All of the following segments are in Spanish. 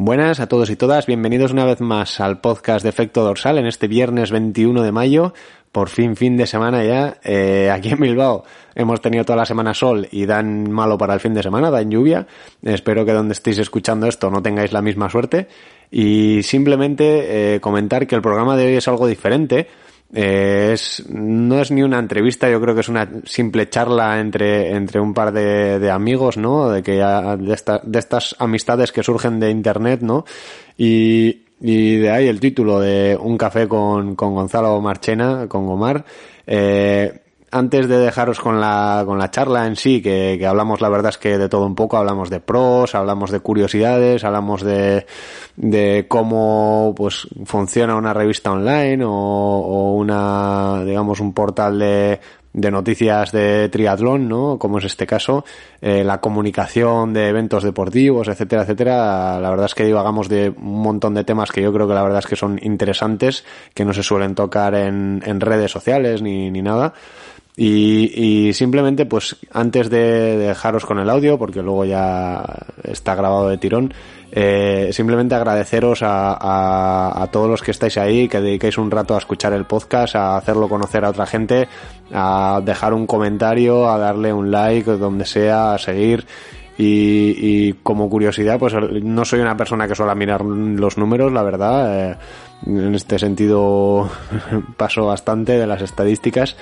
Buenas a todos y todas, bienvenidos una vez más al podcast de Efecto Dorsal en este viernes 21 de mayo, por fin fin de semana ya. Eh, aquí en Bilbao hemos tenido toda la semana sol y dan malo para el fin de semana, dan lluvia. Espero que donde estéis escuchando esto no tengáis la misma suerte. Y simplemente eh, comentar que el programa de hoy es algo diferente eh, es, no es ni una entrevista, yo creo que es una simple charla entre, entre un par de, amigos, ¿no? De que de, esta, de estas amistades que surgen de internet, ¿no? Y, y de ahí el título de Un café con, con Gonzalo Marchena, con Gomar. Eh, antes de dejaros con la, con la charla en sí, que, que, hablamos, la verdad es que de todo un poco, hablamos de pros, hablamos de curiosidades, hablamos de, de cómo pues funciona una revista online o, o una, digamos, un portal de, de noticias de triatlón, ¿no? Como es este caso, eh, la comunicación de eventos deportivos, etcétera, etcétera. La verdad es que divagamos de un montón de temas que yo creo que la verdad es que son interesantes, que no se suelen tocar en, en redes sociales ni, ni nada. Y, y, simplemente, pues, antes de dejaros con el audio, porque luego ya está grabado de tirón, eh, simplemente agradeceros a, a, a, todos los que estáis ahí, que dediquéis un rato a escuchar el podcast, a hacerlo conocer a otra gente, a dejar un comentario, a darle un like, donde sea, a seguir. Y, y como curiosidad, pues no soy una persona que suele mirar los números, la verdad. Eh, en este sentido paso bastante de las estadísticas.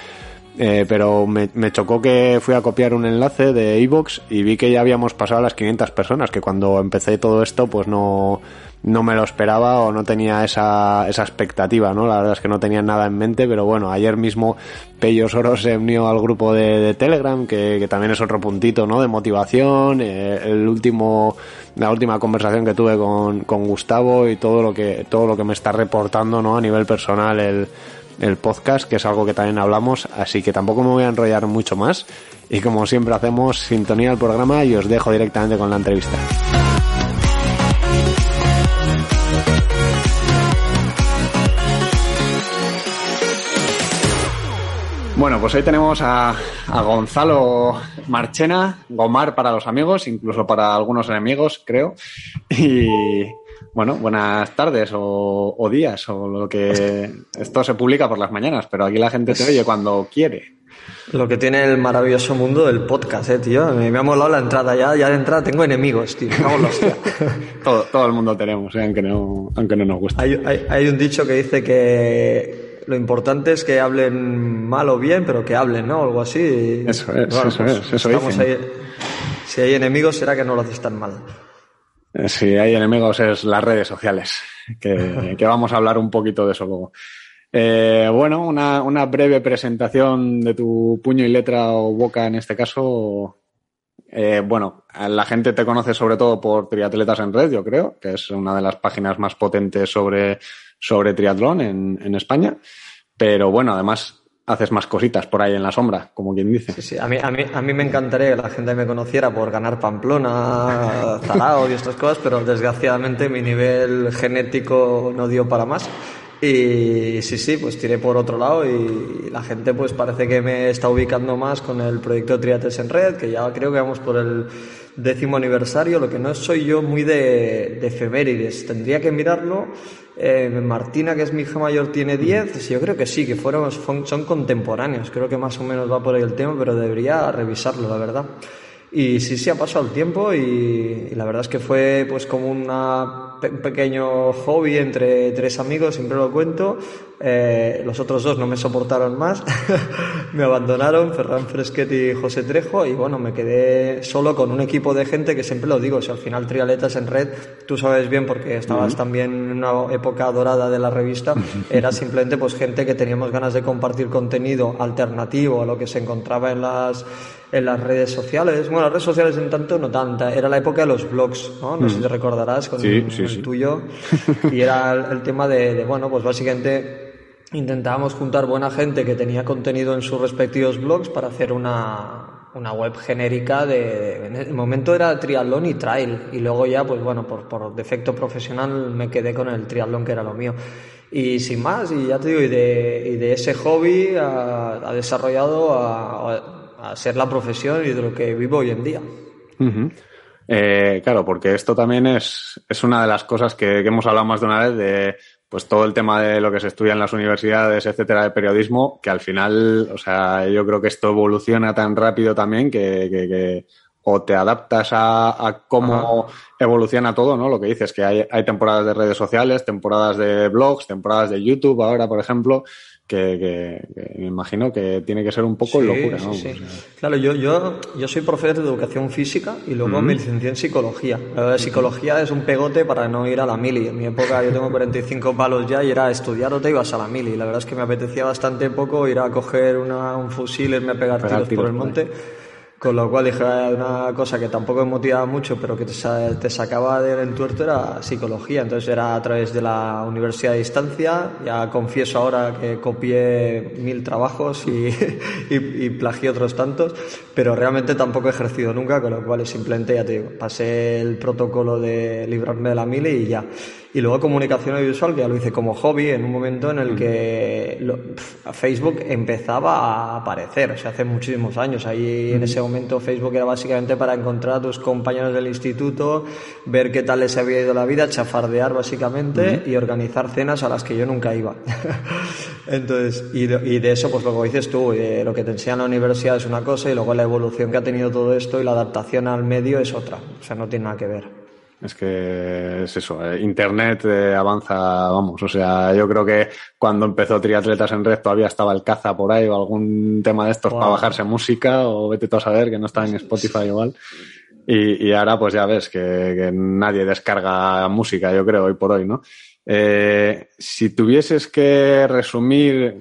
Eh, pero me, me, chocó que fui a copiar un enlace de iVoox y vi que ya habíamos pasado a las 500 personas, que cuando empecé todo esto pues no, no me lo esperaba o no tenía esa, esa expectativa, ¿no? La verdad es que no tenía nada en mente, pero bueno, ayer mismo Pello Soro se unió al grupo de, de Telegram, que, que, también es otro puntito, ¿no? De motivación, eh, el último, la última conversación que tuve con, con Gustavo y todo lo que, todo lo que me está reportando, ¿no? A nivel personal el, el podcast, que es algo que también hablamos, así que tampoco me voy a enrollar mucho más. Y como siempre hacemos, sintonía al programa y os dejo directamente con la entrevista. Bueno, pues hoy tenemos a, Gonzalo Marchena, Gomar para los amigos, incluso para algunos enemigos, creo. Bueno, buenas tardes o, o, días o lo que esto se publica por las mañanas, pero aquí la gente te oye cuando quiere. Lo que tiene el maravilloso mundo del podcast, eh, tío. Me, me ha molado la entrada ya, ya de entrada tengo enemigos, tío. todo, todo el mundo tenemos, eh, aunque no, aunque no nos guste. Hay, hay, hay un dicho que dice que lo importante es que hablen mal o bien, pero que hablen, ¿no? Algo así. Eso es, bueno, eso pues es, eso estamos ahí. Si hay enemigos, será que no lo haces tan mal. Si hay enemigos, es las redes sociales, que, vamos a hablar un poquito de eso luego. Eh, bueno, una, una, breve presentación de tu puño y letra o boca en este caso. Eh, bueno, la gente te conoce sobre todo por Triatletas en Red, yo creo, que es una de las páginas más potentes sobre, sobre triatlón en España. Pero bueno, además haces más cositas por ahí en la sombra, como quien dice. Sí, sí. A, mí, a, mí, a mí me encantaría que la gente me conociera por ganar Pamplona, Zarao y estas cosas, pero desgraciadamente mi nivel genético no dio para más. Y sí, sí, pues tiré por otro lado y la gente pues parece que me está ubicando más con el proyecto Triates en Red, que ya creo que vamos por el décimo aniversario, lo que no soy yo muy de, de efemérides, tendría que mirarlo. Eh, Martina, que es mi hija mayor, tiene 10, yo creo que sí, que fueron, son contemporáneos, creo que más o menos va por ahí el tema, pero debería revisarlo, la verdad. Y sí, sí, ha pasado el tiempo y, y la verdad es que fue pues como una, un pequeño hobby entre tres amigos, siempre lo cuento. Eh, los otros dos no me soportaron más, me abandonaron, Ferran Fresquet y José Trejo, y bueno, me quedé solo con un equipo de gente que siempre lo digo, si al final trialetas en red, tú sabes bien porque estabas uh -huh. también en una época dorada de la revista, era simplemente pues gente que teníamos ganas de compartir contenido alternativo a lo que se encontraba en las en las redes sociales. Bueno, las redes sociales en tanto no tanta. Era la época de los blogs, ¿no? No mm. sé si te recordarás con sí, sí, el sí. tuyo. Y era el, el tema de, de, bueno, pues básicamente intentábamos juntar buena gente que tenía contenido en sus respectivos blogs para hacer una, una web genérica de, en el momento era triatlón y trail y luego ya pues bueno por, por defecto profesional me quedé con el triatlón que era lo mío y sin más y ya te digo y de, y de ese hobby ha, ha desarrollado a, a, ser la profesión y de lo que vivo hoy en día uh -huh. Eh, claro, porque esto también es, es una de las cosas que, que, hemos hablado más de una vez de pues todo el tema de lo que se estudia en las universidades, etcétera, de periodismo, que al final, o sea, yo creo que esto evoluciona tan rápido también que, que, que o te adaptas a, a cómo Ajá. evoluciona todo, ¿no? Lo que dices, que hay, hay temporadas de redes sociales, temporadas de blogs, temporadas de YouTube ahora, por ejemplo, que, que, que, me imagino que tiene que ser un poco sí, locura, ¿no? Sí, sí. Claro, yo, yo, yo soy profesor de educación física y luego mm. me licencié en psicología. La psicología es un pegote para no ir a la mili. En mi época yo tengo 45 palos ya y era estudiar o te ibas a la mili. La verdad es que me apetecía bastante poco ir a coger una, un fusil, irme a pegar, pegar tiros, tiros, por el monte. Con lo cual dije, una cosa que tampoco me motivaba mucho, pero que te, sacaba del entuerto era psicología. Entonces era a través de la universidad de distancia. Ya confieso ahora que copié mil trabajos y, y, y plagié otros tantos, pero realmente tampoco he ejercido nunca, con lo cual simplemente, ya te digo, pasé el protocolo de librarme de la mili y ya. Y luego comunicación audiovisual, que ya lo hice como hobby en un momento en el que lo, pff, Facebook empezaba a aparecer, o sea, hace muchísimos años. Ahí en ese momento Facebook era básicamente para encontrar a tus compañeros del instituto, ver qué tal les había ido la vida, chafardear básicamente y organizar cenas a las que yo nunca iba. Entonces, y de, y de, eso, pues lo que dices tú, eh, lo que te enseña en la universidad es una cosa y luego la evolución que ha tenido todo esto y la adaptación al medio es otra. O sea, no tiene nada que ver. Es que es eso, eh, Internet eh, avanza, vamos, o sea, yo creo que cuando empezó Triatletas en Red todavía estaba el caza por ahí o algún tema de estos wow. para bajarse música o vete tú a saber que no está en Spotify igual. Y, y ahora pues ya ves que, que, nadie descarga música, yo creo, hoy por hoy, ¿no? Eh, si tuvieses que resumir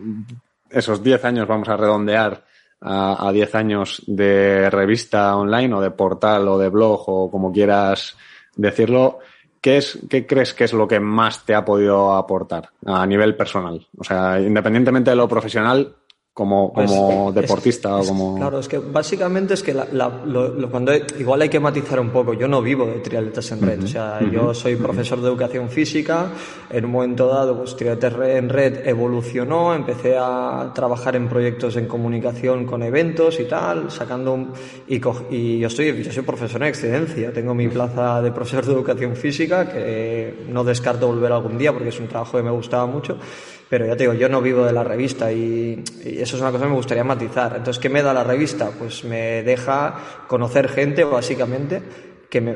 esos 10 años, vamos a redondear, a 10 años de revista online o de portal o de blog o como quieras decirlo, ¿qué, es, ¿qué crees que es lo que más te ha podido aportar a nivel personal? O sea, independientemente de lo profesional, como, como pues, deportista es, o como... Claro, es que básicamente es que la, la, lo, lo, cuando igual hay que matizar un poco. Yo no vivo de triatletas en red. Uh -huh, o sea, uh -huh. yo soy profesor de educación física. En un momento dado, pues triatletas en red evolucionó. Empecé a trabajar en proyectos en comunicación con eventos y tal, sacando un, y, y yo estoy yo soy profesor en excedencia. Tengo mi plaza de profesor de educación física que no descarto volver algún día porque es un trabajo que me gustaba mucho pero ya te digo, yo no vivo de la revista y, y, eso es una cosa que me gustaría matizar. Entonces, ¿qué me da la revista? Pues me deja conocer gente, básicamente, que me,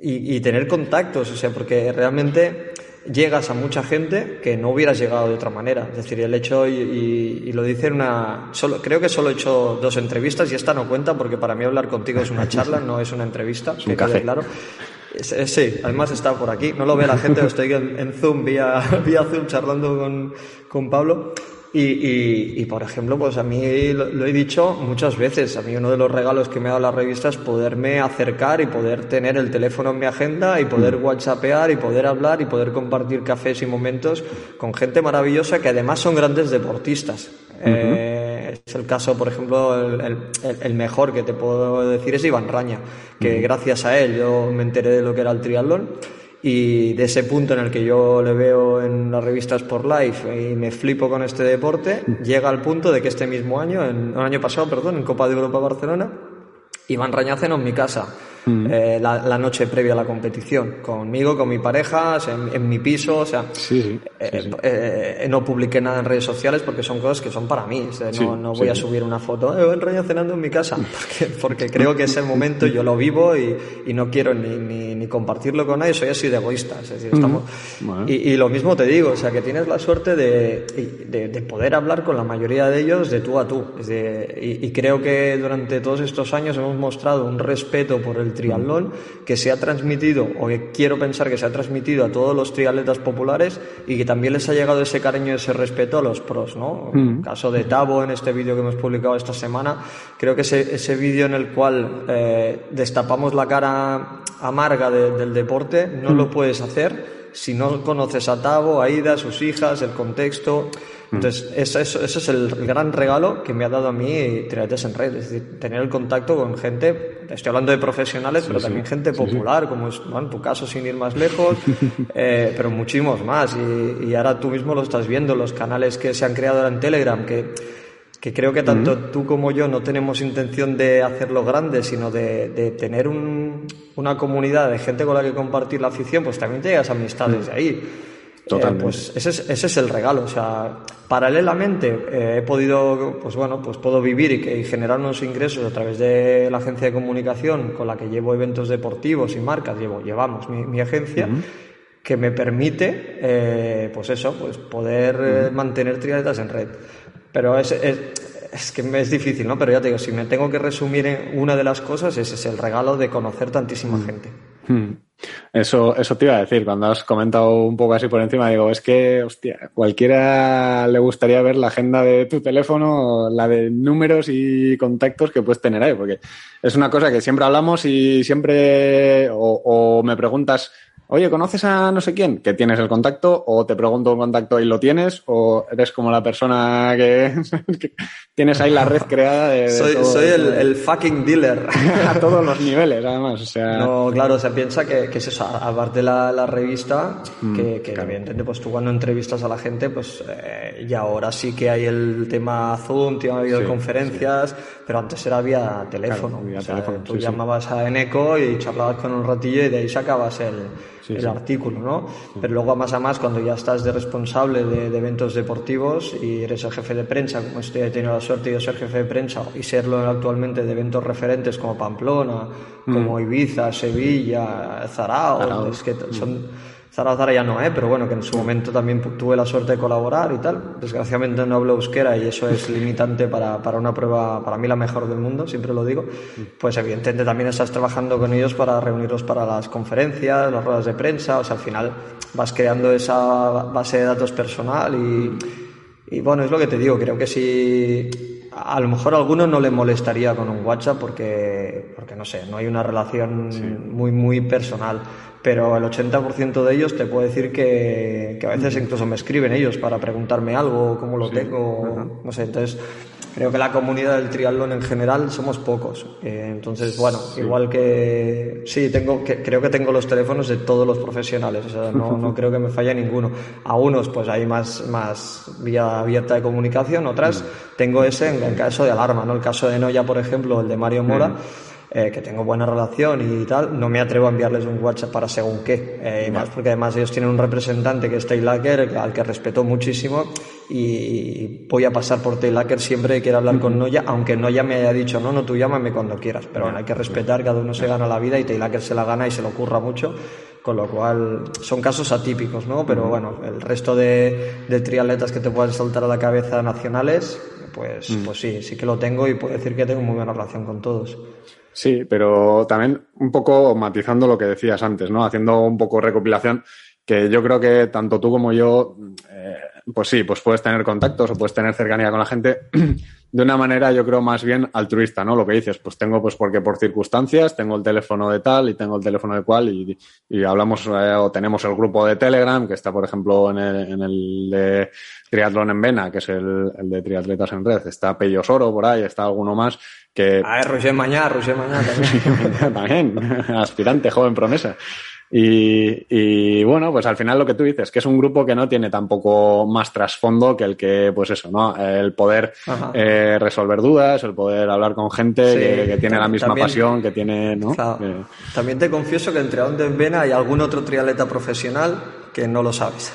y, y tener contactos, o sea, porque realmente llegas a mucha gente que no hubieras llegado de otra manera. Es decir, el hecho, y, y, y, lo dice en una. Solo, creo que solo he hecho dos entrevistas y esta no cuenta porque para mí hablar contigo es una charla, no es una entrevista. Es un café. Claro. Sí, además está por aquí. No lo ve la gente, estoy en, en Zoom, vía, vía Zoom, charlando con, con Pablo. Y, y, y, por ejemplo, pues a mí lo, lo, he dicho muchas veces, a mí uno de los regalos que me ha dado la revista es poderme acercar y poder tener el teléfono en mi agenda y poder mm. whatsappear y poder hablar y poder compartir cafés y momentos con gente maravillosa que además son grandes deportistas. Uh -huh. eh, es el caso, por ejemplo, el, el, el, mejor que te puedo decir es Iván Raña, que gracias a él yo me enteré de lo que era el triatlón y de ese punto en el que yo le veo en las revistas por Life y me flipo con este deporte, llega al punto de que este mismo año, en, el año pasado, perdón, en Copa de Europa Barcelona, Iván Rañaceno en mi casa mm. eh, la, la, noche previa a la competición, conmigo, con mi pareja, en, en mi piso, o sea, sí, sí, eh, sí, eh, no publiqué nada en redes sociales porque son cosas que son para mí, o sea, no, no, voy a subir una foto, eh, Raña cenando en mi casa, porque, porque, creo que es el momento, yo lo vivo y, y no quiero ni, ni, ni, compartirlo con nadie, soy así de egoísta, es decir, estamos... bueno. y, y, lo mismo te digo, o sea, que tienes la suerte de, de, de poder hablar con la mayoría de ellos de tú a tú, y, y creo que durante todos estos años hemos mostrado un respeto por el triatlón que se ha transmitido, o que quiero pensar que se ha transmitido a todos los triatletas populares y que también les ha llegado ese cariño, ese respeto a los pros, ¿no? Mm. El caso de Tavo en este vídeo que hemos publicado esta semana, creo que ese, ese vídeo en el cual eh, destapamos la cara amarga de, del deporte, no mm. lo puedes hacer si no conoces a Tavo, a Ida, sus hijas, el contexto. Entonces, ese, ese es el gran regalo que me ha dado a mí Triatletas en Red, es decir, tener el contacto con gente, estoy hablando de profesionales, sí, pero sí, también gente popular, sí, como es bueno, en tu caso, sin ir más lejos, eh, pero muchísimos más. Y, y, ahora tú mismo lo estás viendo, los canales que se han creado ahora en Telegram, que que creo que tanto tú como yo no tenemos intención de hacerlo grande, sino de, tener una comunidad de gente con la que compartir la afición, pues también te llegas amistades de ahí. Totalmente. Eh, pues ese es, ese es, el regalo. O sea, paralelamente eh, he podido, pues bueno, pues puedo vivir y, generar unos ingresos a través de la agencia de comunicación con la que llevo eventos deportivos y marcas, llevo, llevamos mi, agencia. que me permite, eh, pues eso, pues poder mantener triatletas en red. Pero es, es, que es difícil, ¿no? Pero ya te digo, si me tengo que resumir en una de las cosas, ese es el regalo de conocer tantísima gente. Hmm. Eso, eso te iba a decir, cuando has comentado un poco así por encima, digo, es que, hostia, cualquiera le gustaría ver la agenda de tu teléfono, la de números y contactos que puedes tener ahí, porque es una cosa que siempre hablamos y siempre, o me preguntas, oye, ¿conoces a no sé quién? Que tienes el contacto, o te pregunto un contacto y lo tienes, o eres como la persona que, tienes ahí la red creada de. soy, el, fucking dealer. a todos los niveles, además. O sea... No, claro, se piensa que, es eso, aparte de la, revista, mm, que, que evidentemente, pues tú cuando entrevistas a la gente, pues eh, y ahora sí que hay el tema Zoom, tema videoconferencias, pero antes era vía teléfono. vía teléfono tú llamabas a Eneco y charlabas con un ratillo y de ahí sacabas el el artículo, ¿no? Pero luego más a más, cuando ya estás de responsable de, eventos deportivos y eres el jefe de prensa, como estoy, he tenido la suerte de ser jefe de prensa y serlo actualmente de eventos referentes como Pamplona, como mm. Ibiza, Sevilla, Zarao, es que son Zara ya no, ¿eh? pero bueno, que en su momento también tuve la suerte de colaborar y tal. Desgraciadamente no hablo euskera y eso es limitante para, para, una prueba, para mí la mejor del mundo, siempre lo digo. Pues evidentemente también estás trabajando con ellos para reunirlos para las conferencias, las ruedas de prensa, o sea, al final vas creando esa base de datos personal y, y bueno, es lo que te digo, creo que si a lo mejor a alguno no le molestaría con un WhatsApp porque, porque no sé, no hay una relación muy, muy personal pero el 80% de ellos te puedo decir que, que, a veces incluso me escriben ellos para preguntarme algo, cómo lo tengo, no sé, entonces creo que la comunidad del triatlón en general somos pocos. Eh, entonces, bueno, igual que sí, tengo, que, creo que tengo los teléfonos de todos los profesionales, o sea, no, no creo que me falle ninguno. A unos, pues hay más, más vía abierta de comunicación, otras tengo ese en el caso de alarma, ¿no? El caso de Noya, por ejemplo, el de Mario Mora. Eh, que tengo buena relación y tal, no me atrevo a enviarles un WhatsApp para según qué. Eh, y más porque además ellos tienen un representante que es Taylaker, al que respeto muchísimo y voy a pasar por Taylaker siempre que quiera hablar con Noya, aunque Noya me haya dicho, no, no, tú llámame cuando quieras. Pero bueno, hay que respetar, cada uno se gana la vida y Taylaker se la gana y se lo ocurra mucho con lo cual son casos atípicos, ¿no? Pero bueno, el resto de, de triatletas que te puedan saltar a la cabeza nacionales, pues, pues sí, sí que lo tengo y puedo decir que tengo muy buena relación con todos. Sí, pero también un poco matizando lo que decías antes, ¿no? Haciendo un poco recopilación, que yo creo que tanto tú como yo, eh, pues sí, pues puedes tener contactos o puedes tener cercanía con la gente de una manera, yo creo, más bien altruista, ¿no? Lo que dices, pues tengo, pues porque por circunstancias, tengo el teléfono de tal y tengo el teléfono de cual y, y hablamos eh, o tenemos el grupo de Telegram, que está, por ejemplo, en el, de Triatlón en Vena, que es el, el de Triatletas en Red, está Pello Soro por ahí, está alguno más que... Ah, Roger Mañá, Roger Mañá también. también, aspirante, joven promesa. Y, y, bueno, pues al final lo que tú dices, que es un grupo que no tiene tampoco más trasfondo que el que, pues eso, ¿no? El poder eh, resolver dudas, el poder hablar con gente que, tiene la misma pasión, que tiene, ¿no? También te confieso que entre donde ven hay algún otro triatleta profesional que no lo sabes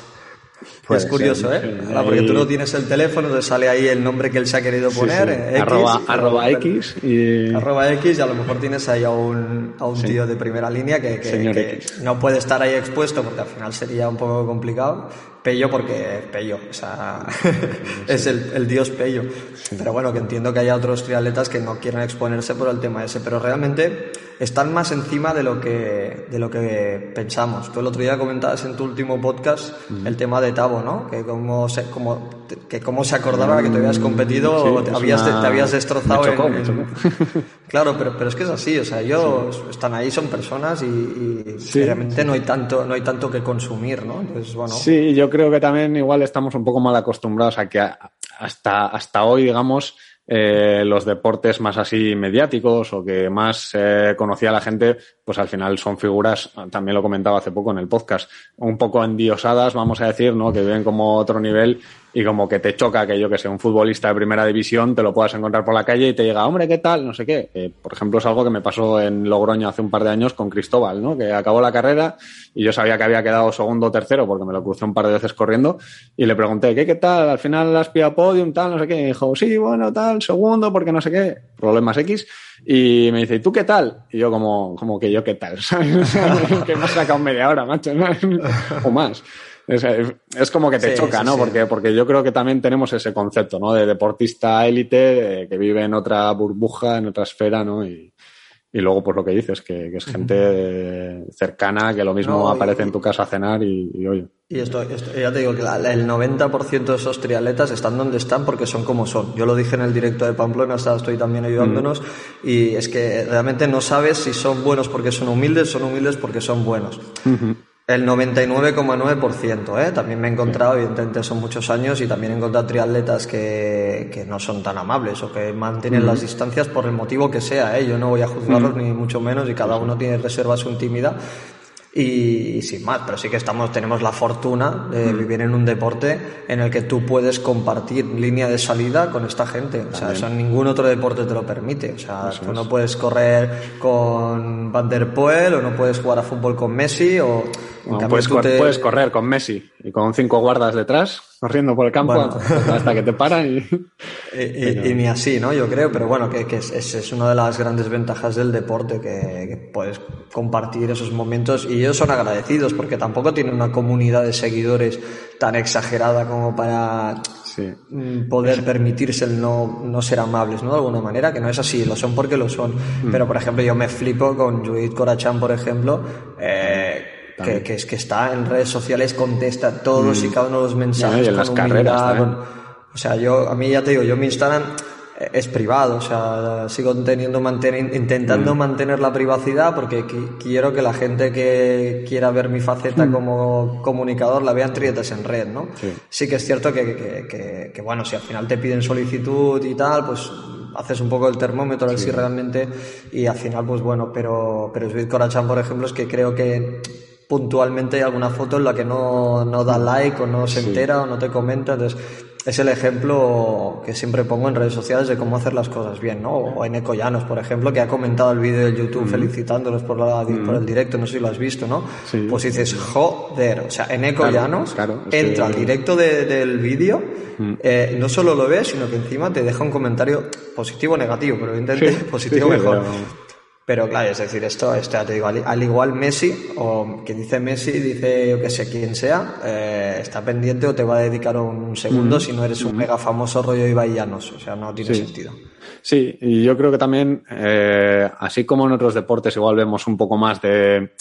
es curioso, ¿eh? porque tú no tienes el teléfono, te sale ahí el nombre que él se ha querido poner. Eh, arroba, X. Y... Arroba X y a lo mejor tienes ahí a un, a un tío de primera línea que, que, no puede estar ahí expuesto porque al final sería un poco complicado. Pello porque Pello, o sea, es el, el, dios Pello. Pero bueno, que entiendo que haya otros triatletas que no quieran exponerse por el tema ese, pero realmente están más encima de lo que, de lo que pensamos. Tú el otro día comentabas en tu último podcast el tema de Tavo, ¿no? Que cómo se, como, que cómo se acordaba que te habías competido o te habías, te habías destrozado. claro, pero, pero es que es así, o sea, ellos están ahí, son personas y, y realmente no hay, tanto, no hay tanto que consumir, ¿no? Entonces, bueno. Sí, yo creo que también igual estamos un poco mal acostumbrados a que hasta, hasta hoy, digamos, eh, los deportes más así mediáticos o que más eh, conocía la gente, pues al final son figuras, también lo comentaba hace poco en el podcast, un poco endiosadas, vamos a decir, ¿no? Que viven como otro nivel y como que te choca que yo que sé, un futbolista de primera división te lo puedas encontrar por la calle y te llega, hombre, ¿qué tal? No sé qué. Eh, por ejemplo, es algo que me pasó en Logroño hace un par de años con Cristóbal, ¿no? Que acabó la carrera y yo sabía que había quedado segundo o tercero porque me lo crucé un par de veces corriendo y le pregunté, ¿qué, qué tal? Al final has pillado podium, tal, no sé qué. Y dijo, sí, bueno, tal, segundo, porque no sé qué. Problemas X. Y me dice, ¿y tú qué tal? Y yo como, como que yo qué tal, ¿sabes? que has sacado media hora, macho, o más. Es, como que te choca, ¿no? Porque, porque yo creo que también tenemos ese concepto, ¿no? De deportista élite que vive en otra burbuja, en otra esfera, ¿no? Y, y luego, pues lo que dices, que, es gente cercana, que lo mismo aparece en tu casa a cenar y, oye. Y esto, ya te digo que el 90% de esos triatletas están donde están porque son como son. Yo lo dije en el directo de Pamplona, estoy también ayudándonos, y es que realmente no sabes si son buenos porque son humildes, son humildes porque son buenos. El 99,9%, ¿eh? También me he encontrado, evidentemente son muchos años, y también he encontrado triatletas que, que no son tan amables o que mantienen las distancias por el motivo que sea, ¿eh? Yo no voy a juzgarlos ni mucho menos y cada uno tiene reserva su intimidad y, sin más, pero sí que estamos, tenemos la fortuna de mm. vivir en un deporte en el que tú puedes compartir línea de salida con esta gente. O sea, eso ningún otro deporte te lo permite. O sea, tú no puedes correr con Van der Poel o no puedes jugar a fútbol con Messi o... puedes, puedes correr con Messi y con cinco guardas detrás corriendo por el campo hasta que te paran y... y, ni así, ¿no? Yo creo, pero bueno, que, que es, es, una de las grandes ventajas del deporte, que, puedes compartir esos momentos y ellos son agradecidos porque tampoco tienen una comunidad de seguidores tan exagerada como para mm, poder permitirse el no, no ser amables, ¿no? De alguna manera, que no es así, lo son porque lo son. Mm. Pero, por ejemplo, yo me flipo con Judith Corachán, por ejemplo, eh, que, es que está en redes sociales, contesta todos y mm. cada uno de los mensajes. las carreras. o sea, yo, a mí ya te digo, yo mi Instagram es privado, o sea, sigo teniendo, mantener, intentando mm. mantener la privacidad porque quiero que la gente que quiera ver mi faceta mm. como comunicador la vean trietas en red, ¿no? Sí, que es cierto que, que, que, bueno, si al final te piden solicitud y tal, pues haces un poco el termómetro a ver si realmente y al final pues bueno pero pero Sweet Corachán por ejemplo es que creo que puntualmente hay alguna foto en la que no, no da like o no se entera o no te comenta. Entonces, es el ejemplo que siempre pongo en redes sociales de cómo hacer las cosas bien, ¿no? O en Llanos, por ejemplo, que ha comentado el vídeo de YouTube felicitándolos por, la, por el directo, no sé si lo has visto, ¿no? Pues dices, joder, o sea, en Llanos entra al directo del vídeo, eh, no solo lo ves, sino que encima te deja un comentario positivo o negativo, pero evidentemente positivo mejor. Pero claro, es decir, esto, esto te digo, al, igual Messi, o que dice Messi, dice yo que sé quién sea, eh, está pendiente o te va a dedicar un segundo si no eres un mega famoso rollo Ibaillanos. O sea, no tiene sentido. Sí, y yo creo que también, eh, así como en otros deportes, igual vemos un poco más de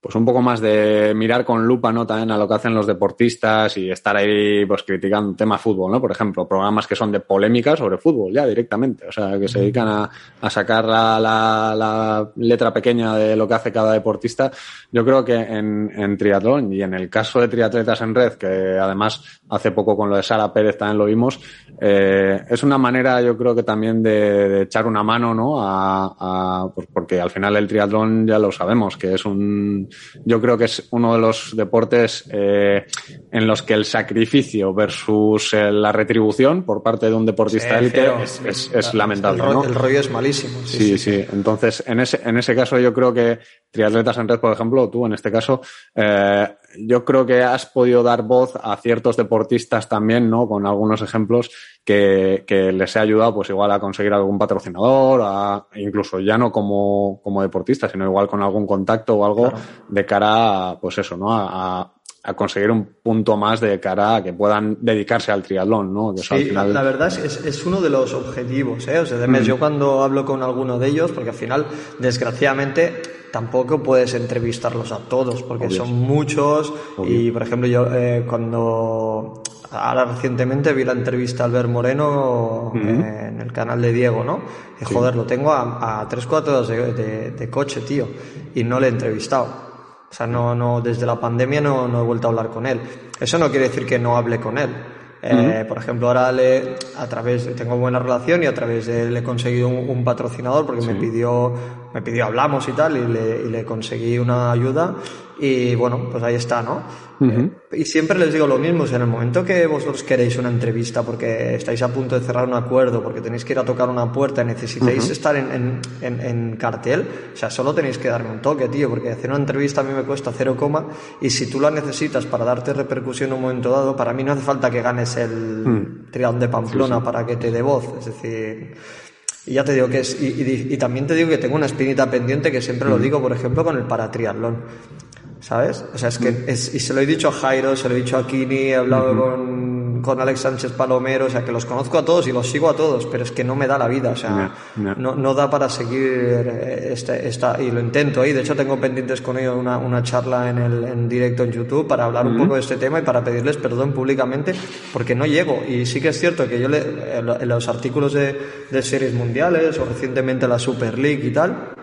pues un poco más de mirar con lupa, ¿no? También a lo que hacen los deportistas y estar ahí, pues criticando tema fútbol, ¿no? Por ejemplo, programas que son de polémica sobre fútbol, ya directamente. O sea, que se dedican a, a sacar la, la, letra pequeña de lo que hace cada deportista. Yo creo que en, en triatlón y en el caso de triatletas en red, que además hace poco con lo de Sara Pérez también lo vimos, eh, es una manera, yo creo que también de, de echar una mano, ¿no? A, a, pues porque al final el triatlón ya lo sabemos, que es un yo creo que es uno de los deportes eh, en los que el sacrificio versus eh, la retribución por parte de un deportista élite es, lamentable. El, ¿no? el, rollo es malísimo. Sí, sí, Entonces, en ese, en ese caso, yo creo que Triatletas en Red, por ejemplo, tú en este caso, eh, yo creo que has podido dar voz a ciertos deportistas también, ¿no? Con algunos ejemplos que, que les ha ayudado, pues igual a conseguir algún patrocinador, a, incluso ya no como, como deportista, sino igual con algún contacto o algo de cara a, pues eso, ¿no? A, a conseguir un punto más de cara a que puedan dedicarse al triatlón, ¿no? sí, al final... la verdad es, es uno de los objetivos, ¿eh? O sea, mm. yo cuando hablo con alguno de ellos, porque al final, desgraciadamente, tampoco puedes entrevistarlos a todos, porque son muchos, y por ejemplo, yo eh, cuando... Ahora recientemente vi la entrevista a Albert Moreno en el canal de Diego, ¿no? Y joder, lo tengo a, tres, cuatro horas de, de coche, tío, y no le he entrevistado. O sea, no, no, desde la pandemia no, no he vuelto a hablar con él. Eso no quiere decir que no hable con él, Eh, por ejemplo, ahora le, a través, tengo buena relación y a través de él he conseguido un, patrocinador porque me pidió, me pidió hablamos y tal y le, y le conseguí una ayuda y bueno, pues ahí está, ¿no? Y siempre les digo lo mismo, en el momento que vosotros queréis una entrevista porque estáis a punto de cerrar un acuerdo, porque tenéis que ir a tocar una puerta y necesitáis estar en, en, en, cartel, o sea, solo tenéis que darme un toque, tío, porque hacer una entrevista a mí me cuesta cero coma y si tú la necesitas para darte repercusión en un momento dado, para mí no hace falta que ganes el mm. triatlón de Pamplona para que te dé voz, es decir... Y ya te digo que es, y, también te digo que tengo una espinita pendiente que siempre lo digo, por ejemplo, con el paratriatlón. ¿Sabes? O sea, es que, es, y se lo he dicho a Jairo, se lo he dicho a Kini, he hablado con, con, Alex Sánchez Palomero, o sea, que los conozco a todos y los sigo a todos, pero es que no me da la vida, o sea, no, no da para seguir eh, este, esta, y lo intento, y de hecho tengo pendientes con ellos una, una charla en, el, en directo en YouTube para hablar un poco de este tema y para pedirles perdón públicamente, porque no llego, y sí que es cierto que yo le, en los artículos de, de series mundiales o recientemente la Super League y tal,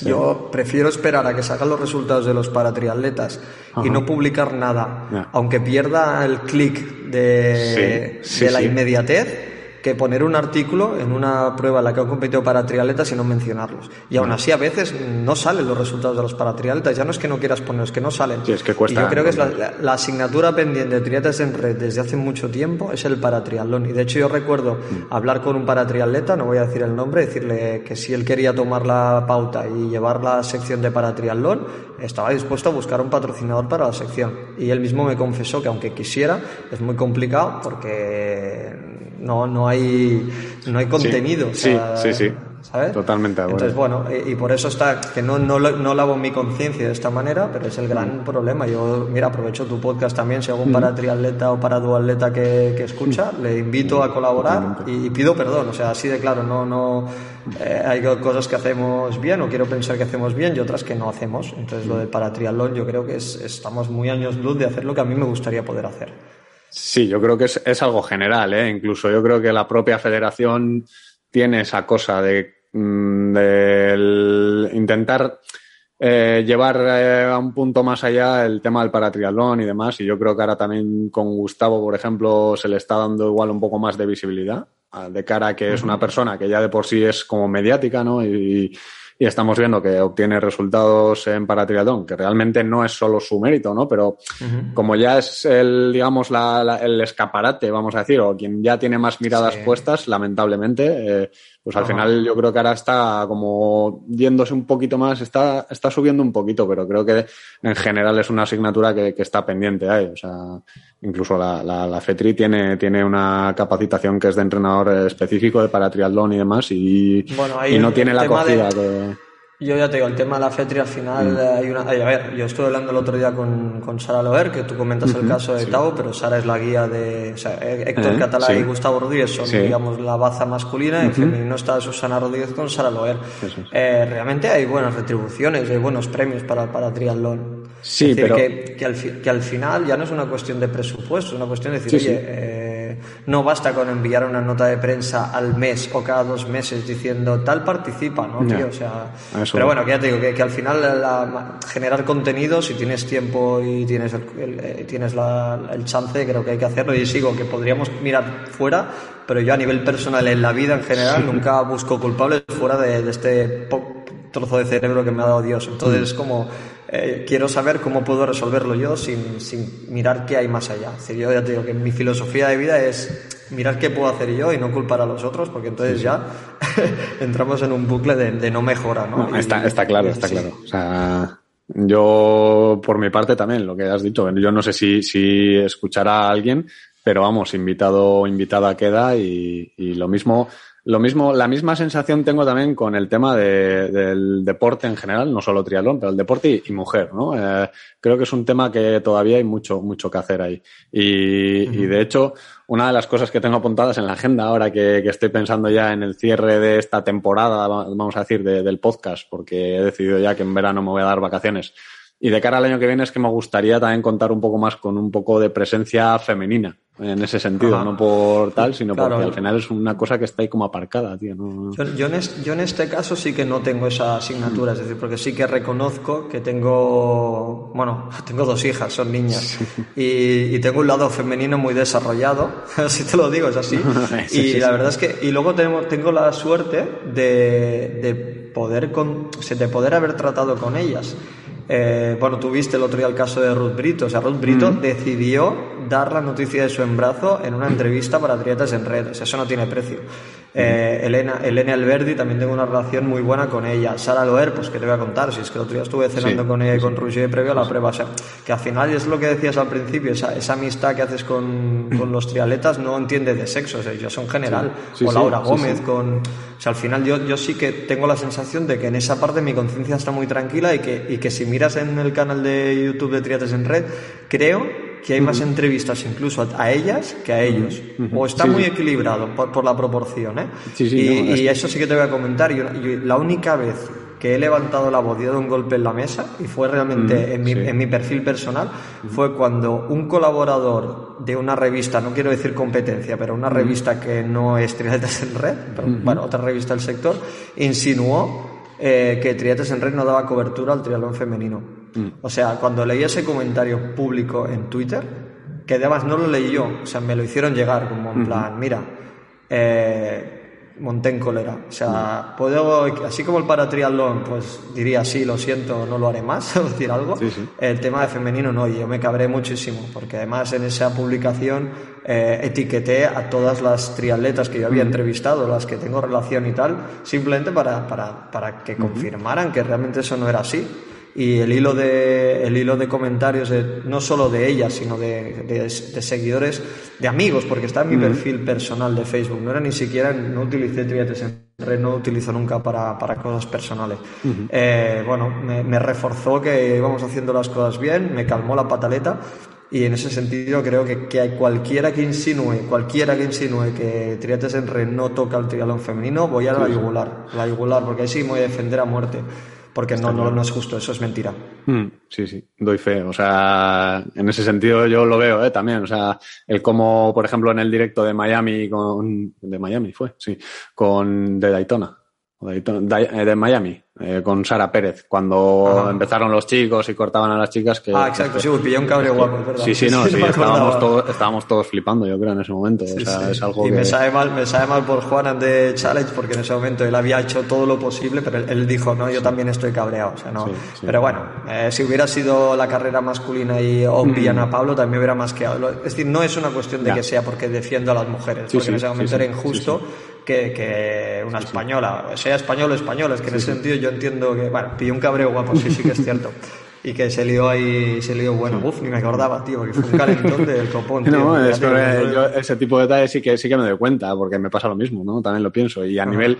yo prefiero esperar a que salgan los resultados de los paratriatletas y no publicar nada, aunque pierda el clic de, de la inmediatez que poner un artículo en una prueba en la que han competido para triatletas y no mencionarlos. Y aún así a veces no salen los resultados de los paratriatletas, ya no es que no quieras poner, es que no salen. es que cuesta. Y yo creo que es la, asignatura pendiente de triatletas en red desde hace mucho tiempo es el paratriatlón. Y de hecho yo recuerdo mm. hablar con un paratriatleta, no voy a decir el nombre, decirle que si él quería tomar la pauta y llevar la sección de paratriatlón, estaba dispuesto a buscar un patrocinador para la sección. Y él mismo me confesó que aunque quisiera, es muy complicado porque no, no hay, no hay contenido. Sí, sí, sí, ¿sabes? Totalmente. Entonces, bueno, y, por eso está, que no, no, no lavo mi conciencia de esta manera, pero es el gran mm. problema. Yo, mira, aprovecho tu podcast también, si algún mm. para triatleta o para duatleta que, que escucha, mm. le invito a colaborar y, pido perdón, o sea, así de claro, no, no, eh, hay cosas que hacemos bien o quiero pensar que hacemos bien y otras que no hacemos. Entonces, lo de para triatlón yo creo que es, estamos muy años luz de hacer lo que a mí me gustaría poder hacer. Sí, yo creo que es, es algo general, ¿eh? incluso yo creo que la propia federación tiene esa cosa de, mm, intentar eh, llevar eh, a un punto más allá el tema del paratriatlón y demás. Y yo creo que ahora también con Gustavo, por ejemplo, se le está dando igual un poco más de visibilidad, de cara a que es una persona que ya de por sí es como mediática, ¿no? Y, y estamos viendo que obtiene resultados en paratriatlón, que realmente no es solo su mérito, ¿no? Pero como ya es el, digamos, la, el escaparate, vamos a decir, o quien ya tiene más miradas puestas, lamentablemente, eh, pues al final yo creo que ahora está como yéndose un poquito más, está, está subiendo un poquito, pero creo que en general es una asignatura que, que está pendiente ahí. O sea, incluso la, la, la, FETRI tiene, tiene una capacitación que es de entrenador específico de para triatlón y demás y, y no tiene la acogida que yo ya te digo, el tema de la FETRI al final mm. hay una... a ver, yo estuve hablando el otro día con, con Sara Loer, que tú comentas el caso de Tau, pero Sara es la guía de... O sea, Héctor Catalá y Gustavo Rodríguez son, digamos, la baza masculina, en femenino está Susana Rodríguez con Sara Loer. Eh, realmente hay buenas retribuciones, hay buenos premios para, para triatlón. Sí, es decir, pero... Que, que, al, que al final ya no es una cuestión de presupuesto, es una cuestión de decir, oye... Eh, no basta con enviar una nota de prensa al mes o cada dos meses diciendo tal participa, ¿no, tío? O sea, pero bueno, que ya te digo que, al final generar contenido, si tienes tiempo y tienes el, eh, tienes el chance, creo que hay que hacerlo. Y sigo que podríamos mirar fuera, pero yo a nivel personal en la vida en general nunca busco culpables fuera de, este trozo de cerebro que me ha dado Dios. Entonces, es como eh, quiero saber cómo puedo resolverlo yo sin, sin mirar qué hay más allá. yo ya te digo que mi filosofía de vida es mirar qué puedo hacer yo y no culpar a los otros, porque entonces ya entramos en un bucle de, no mejora, ¿no? está, está claro, está claro. O sea, yo, por mi parte también, lo que has dicho, yo no sé si, si escuchará a alguien, pero vamos, invitado invitada queda y, y lo mismo lo mismo, la misma sensación tengo también con el tema de, del deporte en general, no solo triatlón, pero el deporte y, mujer, ¿no? Eh, creo que es un tema que todavía hay mucho, mucho que hacer ahí. Y, y, de hecho, una de las cosas que tengo apuntadas en la agenda ahora que, que estoy pensando ya en el cierre de esta temporada, vamos a decir, del podcast, porque he decidido ya que en verano me voy a dar vacaciones. Y de cara al año que viene es que me gustaría también contar un poco más con un poco de presencia femenina en ese sentido, no por tal, sino porque al final es una cosa que está ahí como aparcada, tío. Yo, en este caso sí que no tengo esa asignatura, es decir, porque sí que reconozco que tengo, bueno, tengo dos hijas, son niñas, y, tengo un lado femenino muy desarrollado, así te lo digo, es así. y la verdad es que, y luego tengo, tengo la suerte de, de poder, con, de poder haber tratado con ellas. Eh, bueno, tuviste el otro día el caso de Ruth Brito. O sea, Ruth Brito decidió dar la noticia de su embarazo en una entrevista para Trietas en Red. O sea, eso no tiene precio. Eh, Elena, Elena Alberdi también tengo una relación muy buena con ella. Sara Loer, pues que te voy a contar, si es que el otro día estuve cenando con ella y con Roger previo a la prueba. O sea, que al final es lo que decías al principio, esa, esa amistad que haces con, con, los trialetas no entiende de sexo, o sea, yo son general. o Laura Gómez con... O sea, al final yo, yo sí que tengo la sensación de que en esa parte mi conciencia está muy tranquila y que, y que si miras en el canal de YouTube de Triates en Red, creo que hay más entrevistas incluso a, ellas que a ellos. O está muy equilibrado por, la proporción. ¿eh? y, eso sí que te voy a comentar. la única vez que he levantado la voz y dado un golpe en la mesa, y fue realmente en, mi, en, mi, perfil personal, fue cuando un colaborador de una revista, no quiero decir competencia, pero una revista que no es Triatletas en Red, pero, bueno, otra revista del sector, insinuó eh, que Triates en Red no daba cobertura al triatlón femenino. Mm. O sea, cuando leí ese comentario público en Twitter, que además no lo leí yo, o sea, me lo hicieron llegar como en plan, mira, eh, monté en cólera. O sea, puedo, así como el para triatlón, pues diría sí, lo siento, no lo haré más, o decir algo. El tema de femenino no, y yo me cabré muchísimo, porque además en esa publicación eh, etiqueté a todas las triatletas que yo había entrevistado, las que tengo relación y tal, simplemente para, para, para que confirmaran que realmente eso no era así y el hilo de, el hilo de comentarios, no solo de ella, sino de, de, seguidores, de amigos, porque está en mi perfil personal de Facebook, no era ni siquiera, no utilicé triates en red, no utilizo nunca para, para cosas personales. Eh, bueno, me, me, reforzó que íbamos haciendo las cosas bien, me calmó la pataleta y en ese sentido creo que, que cualquiera que insinúe, cualquiera que insinúe que Triates en red no toca el triatlón femenino, voy a la yugular, la yugular, porque ahí sí me voy a defender a muerte porque no, no, no, es justo, eso es mentira. Mm, sí, sí, doy fe. O sea, en ese sentido yo lo veo ¿eh? también. O sea, el cómo, por ejemplo, en el directo de Miami, con, de Miami fue, sí, con de Daytona, de, eh, de Miami, eh, con Sara Pérez, cuando empezaron los chicos y cortaban a las chicas. Que, ah, exacto, sí, pillé un cabreo guapo, ¿verdad? Sí, sí, no, sí, estábamos, todos, estábamos todos flipando, yo creo, en ese momento. o sea, es algo y me, sabe mal, me sabe mal por Juan de Challenge, porque en ese momento él había hecho todo lo posible, pero él, dijo, no, yo también estoy cabreado. O sea, no. Pero bueno, eh, si hubiera sido la carrera masculina y obvia mm. Pablo, también hubiera más que. Es decir, no es una cuestión de que sea porque defiendo a las mujeres, porque en ese momento era injusto que, que una española, sea español o española, es que en ese sentido yo entiendo que, bueno, pilló un cabreo guapo, sí, sí que es cierto. y que se lió ahí, se lió bueno, uf, ni me acordaba, tío, porque fue un calentón del copón, tío. No, es que yo ese tipo de detalles sí que, sí que me doy cuenta, porque me pasa lo mismo, ¿no? También lo pienso. Y a nivel,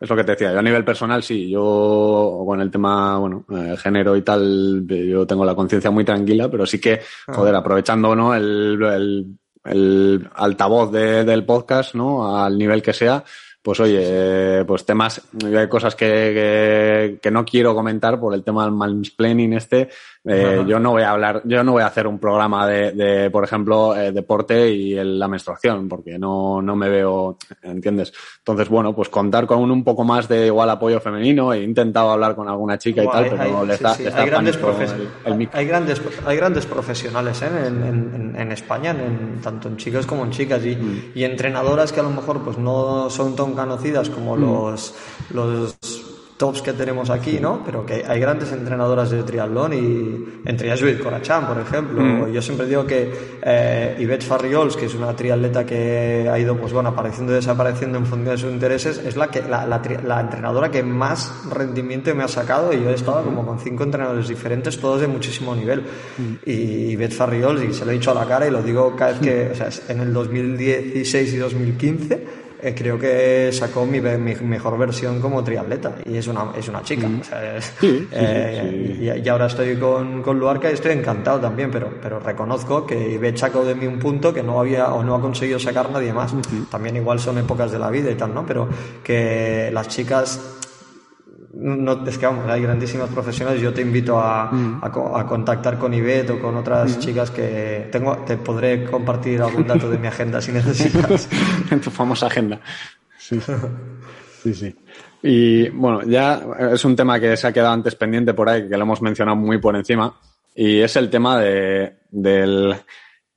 es lo que te decía, yo a nivel personal sí, yo con el tema, bueno, eh, género y tal, yo tengo la conciencia muy tranquila, pero sí que, joder, aprovechando, ¿no? el, el el altavoz de, del podcast, ¿no? Al nivel que sea, pues oye, pues temas, hay cosas que, que, no quiero comentar por el tema del mansplaining este. Eh, yo no voy a hablar, yo no voy a hacer un programa de, de por ejemplo, eh, deporte y la menstruación, porque no, no me veo, ¿entiendes? Entonces, bueno, pues contar con un, poco más de igual apoyo femenino. He intentado hablar con alguna chica y tal, pero le está, hay, grandes hay, grandes, hay grandes profesionales ¿eh? en, en, en, España, en, tanto en chicos como en chicas, y, mm. y entrenadoras que a lo mejor pues no son tan conocidas como mm. los, los tops que tenemos aquí, ¿no? Pero que hay grandes entrenadoras de triatlón y entre ellas Judith Corachán, por ejemplo. Mm. Yo siempre digo que eh, Yvette Farriols, que es una triatleta que ha ido, pues bueno, apareciendo y desapareciendo en función de sus intereses, es la que la, la, entrenadora que más rendimiento me ha sacado y yo he estado como con cinco entrenadores diferentes, todos de muchísimo nivel. Mm. Y Yvette Farriols, y se lo he dicho a la cara y lo digo cada vez que, o sea, en el 2016 y 2015 eh, creo que sacó mi, mi, mejor versión como triatleta y es una, es una chica. Mm. Eh, y, ahora estoy con, con Luarca y estoy encantado también, pero, pero reconozco que ve sacó de mí un punto que no había o no ha conseguido sacar nadie más. También igual son épocas de la vida y tal, ¿no? Pero que las chicas no, es que vamos, hay grandísimos profesionales. Yo te invito a, mm. a, contactar con Ivette o con otras mm. chicas que tengo. Te podré compartir algún dato de mi agenda si necesitas. en tu famosa agenda. Sí. sí, sí. Y bueno, ya es un tema que se ha quedado antes pendiente por ahí, que lo hemos mencionado muy por encima. Y es el tema de, del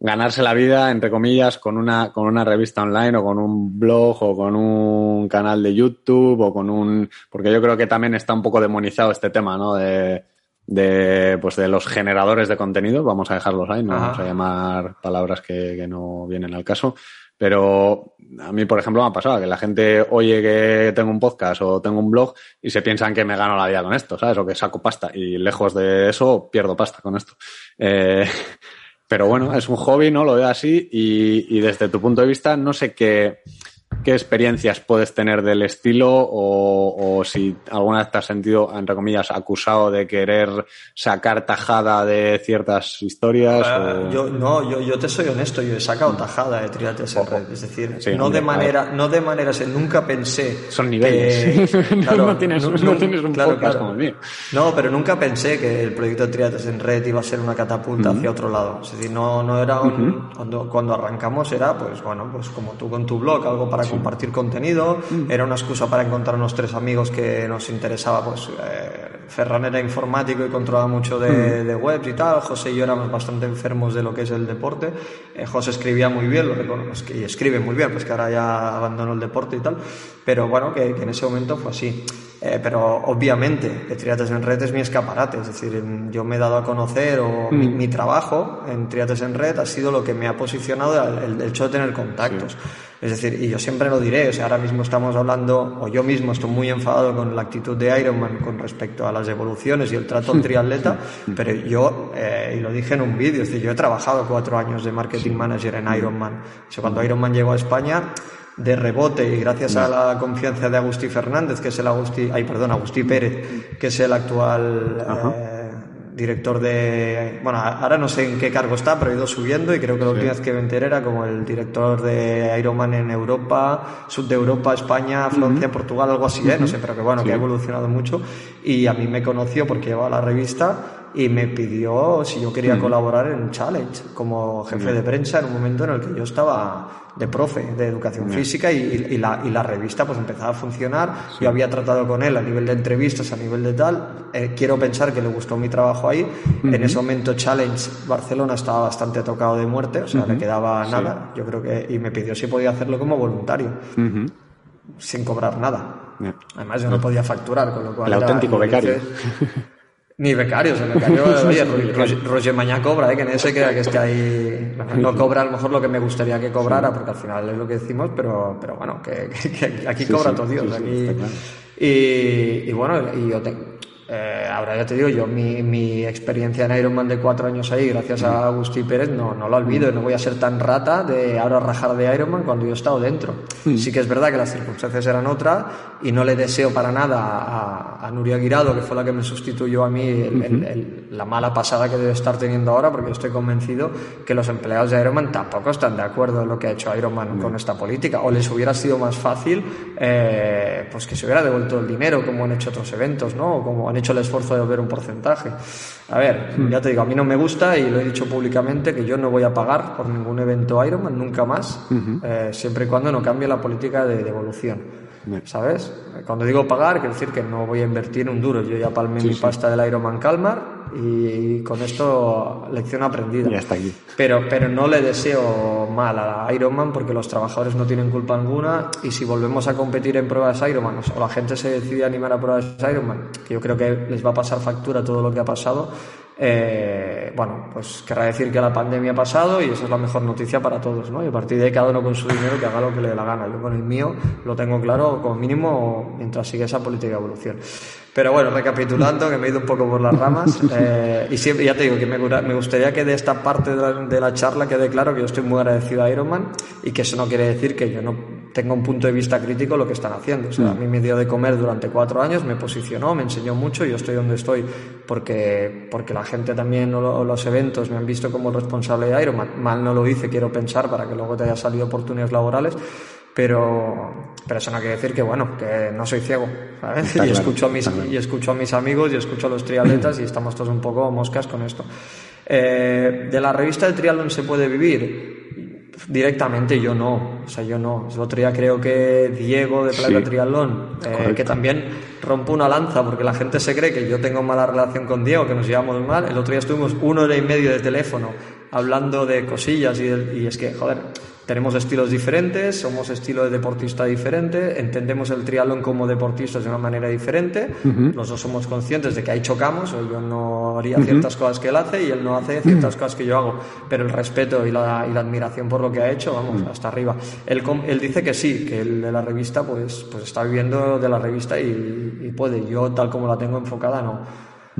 ganarse la vida, entre comillas, con una, con una revista online o con un blog o con un canal de YouTube o con un... Porque yo creo que también está un poco demonizado este tema, ¿no? De, de, pues de los generadores de contenido, vamos a dejarlos ahí, no vamos a llamar palabras que, que, no vienen al caso. Pero a mí, por ejemplo, me ha pasado que la gente oye que tengo un podcast o tengo un blog y se piensan que me gano la vida con esto, ¿sabes? O que saco pasta. Y lejos de eso, pierdo pasta con esto. Eh, pero bueno, es un hobby, ¿no? Lo veo así y, y desde tu punto de vista, no sé qué, qué experiencias puedes tener del estilo o, si alguna vez te has sentido, entre comillas, acusado de querer sacar tajada de ciertas historias. Ah, yo, no, yo, yo, te soy honesto, yo he sacado tajada de triates en red. Es decir, no, de manera, no de manera, nunca pensé. Son niveles. no, tienes, un podcast como el mío. No, pero nunca pensé que el proyecto de triates en red iba a ser una catapulta hacia otro lado. Es decir, no, no era un, cuando, cuando arrancamos era, pues bueno, pues como tú con tu blog, algo para compartir contenido, mm. era una excusa para encontrar unos tres amigos que nos interesaba, pues eh, Ferran era informático y controlaba mucho de, mm. de, webs y tal, José y yo éramos bastante enfermos de lo que es el deporte, eh, José escribía muy bien, lo reconozco, y escribe muy bien, pues que ahora ya abandonó el deporte y tal, pero bueno, que, en ese momento fue así. Eh, pero obviamente, Triates en Red es mi escaparate, es decir, yo me he dado a conocer o mi, mm. trabajo en Triates en Red ha sido lo que me ha posicionado el, hecho de tener contactos. Es decir, y yo siempre lo diré, o sea, ahora mismo estamos hablando, o yo mismo estoy muy enfadado con la actitud de Ironman con respecto a las evoluciones y el trato al triatleta, pero yo, eh, y lo dije en un vídeo, es decir, yo he trabajado cuatro años de marketing manager en Ironman. O sea, cuando Ironman llegó a España, de rebote y gracias a la confianza de Agustí Fernández, que es el Agustí, ay, perdón, Agustí Pérez, que es el actual director de. Bueno, ahora no sé en qué cargo está, pero ha ido subiendo y creo que la última vez que me enteré era como el director de Ironman en Europa, Sud de Europa, España, Francia, Portugal, algo así, ¿eh? no sé, pero que bueno, que ha evolucionado mucho. Y a mí me conoció porque llevaba la revista y me pidió si yo quería colaborar en un challenge como jefe de prensa en un momento en el que yo estaba de profe de educación física y, la, y, la, revista pues empezaba a funcionar. Yo había tratado con él a nivel de entrevistas, a nivel de tal. Eh, quiero pensar que le gustó mi trabajo ahí. En ese momento Challenge Barcelona estaba bastante tocado de muerte, o sea, le quedaba nada. Yo creo que y me pidió si podía hacerlo como voluntario, sin cobrar nada. Además yo no podía facturar, con lo cual el auténtico becario. Ni becarios, el becario, oye, Roger, Mañá cobra, ¿eh? que nadie se crea que esté ahí, no cobra a lo mejor lo que me gustaría que cobrara, porque al final es lo que decimos, pero, pero bueno, que, aquí cobra todo Dios, aquí, y, y, bueno, y yo tengo eh, ahora ya te digo, yo mi, mi, experiencia en Ironman de cuatro años ahí, gracias a Agustín Pérez, no, no lo olvido y no voy a ser tan rata de ahora rajar de Ironman cuando yo he estado dentro. Mm. Sí que es verdad que las circunstancias eran otras y no le deseo para nada a, a Nuria Guirado, que fue la que me sustituyó a mí, la mala pasada que debe estar teniendo ahora, porque yo estoy convencido que los empleados de Ironman tampoco están de acuerdo en lo que ha hecho Ironman con esta política. O les hubiera sido más fácil eh, pues que se hubiera devuelto el dinero, como han hecho otros eventos, ¿no? O como han hecho el esfuerzo de ver un porcentaje. A ver, hmm. ya te digo, a mí no me gusta y lo he dicho públicamente que yo no voy a pagar por ningún evento Ironman nunca más, eh, siempre y cuando no cambie la política de devolución. ¿Sabes? Cuando digo pagar, quiero decir que no voy a invertir un duro. Yo ya palmé mi pasta del Ironman Calmar y con esto lección aprendida. Ya está aquí. Pero, pero no le deseo mal a Ironman porque los trabajadores no tienen culpa alguna y si volvemos a competir en pruebas Ironman o la gente se decide a animar a pruebas Ironman, que yo creo que les va a pasar factura todo lo que ha pasado, eh, bueno, pues querrá decir que la pandemia ha pasado y esa es la mejor noticia para todos, ¿no? Y a partir de ahí cada uno con su dinero que haga lo que le dé la gana. Yo con el mío lo tengo claro como mínimo mientras sigue esa política de evolución. Pero bueno, recapitulando, que me he ido un poco por las ramas, eh, y siempre, ya te digo que me, me, gustaría que de esta parte de la, de la, charla quede claro que yo estoy muy agradecido a Ironman y que eso no quiere decir que yo no tenga un punto de vista crítico lo que están haciendo. O sea, a mí me dio de comer durante cuatro años, me posicionó, me enseñó mucho y yo estoy donde estoy porque, porque la gente también o los eventos me han visto como responsable de Ironman. Mal no lo hice, quiero pensar, para que luego te haya salido oportunidades laborales pero, pero eso no quiere decir que, bueno, que no soy ciego, ¿sabes? y, escucho a mis, y escucho a mis amigos y escucho a los triatletas y estamos todos un poco moscas con esto. Eh, ¿De la revista de triatlón se puede vivir? Directamente yo no, o sea, yo no. El otro día creo que Diego de Plata Triatlón, eh, que también rompo una lanza porque la gente se cree que yo tengo mala relación con Diego, que nos llevamos mal. El otro día estuvimos una hora y medio de teléfono hablando de cosillas y, y es que, joder, tenemos estilos diferentes, somos estilo de deportista diferente, entendemos el triatlón como deportistas de una manera diferente, los dos somos conscientes de que ahí chocamos, o yo no haría ciertas cosas que él hace y él no hace ciertas cosas que yo hago, pero el respeto y la, y la admiración por lo que ha hecho, vamos, hasta arriba. Él, él dice que sí, que el de la revista pues, pues está viviendo de la revista y, y puede, yo tal como la tengo enfocada no,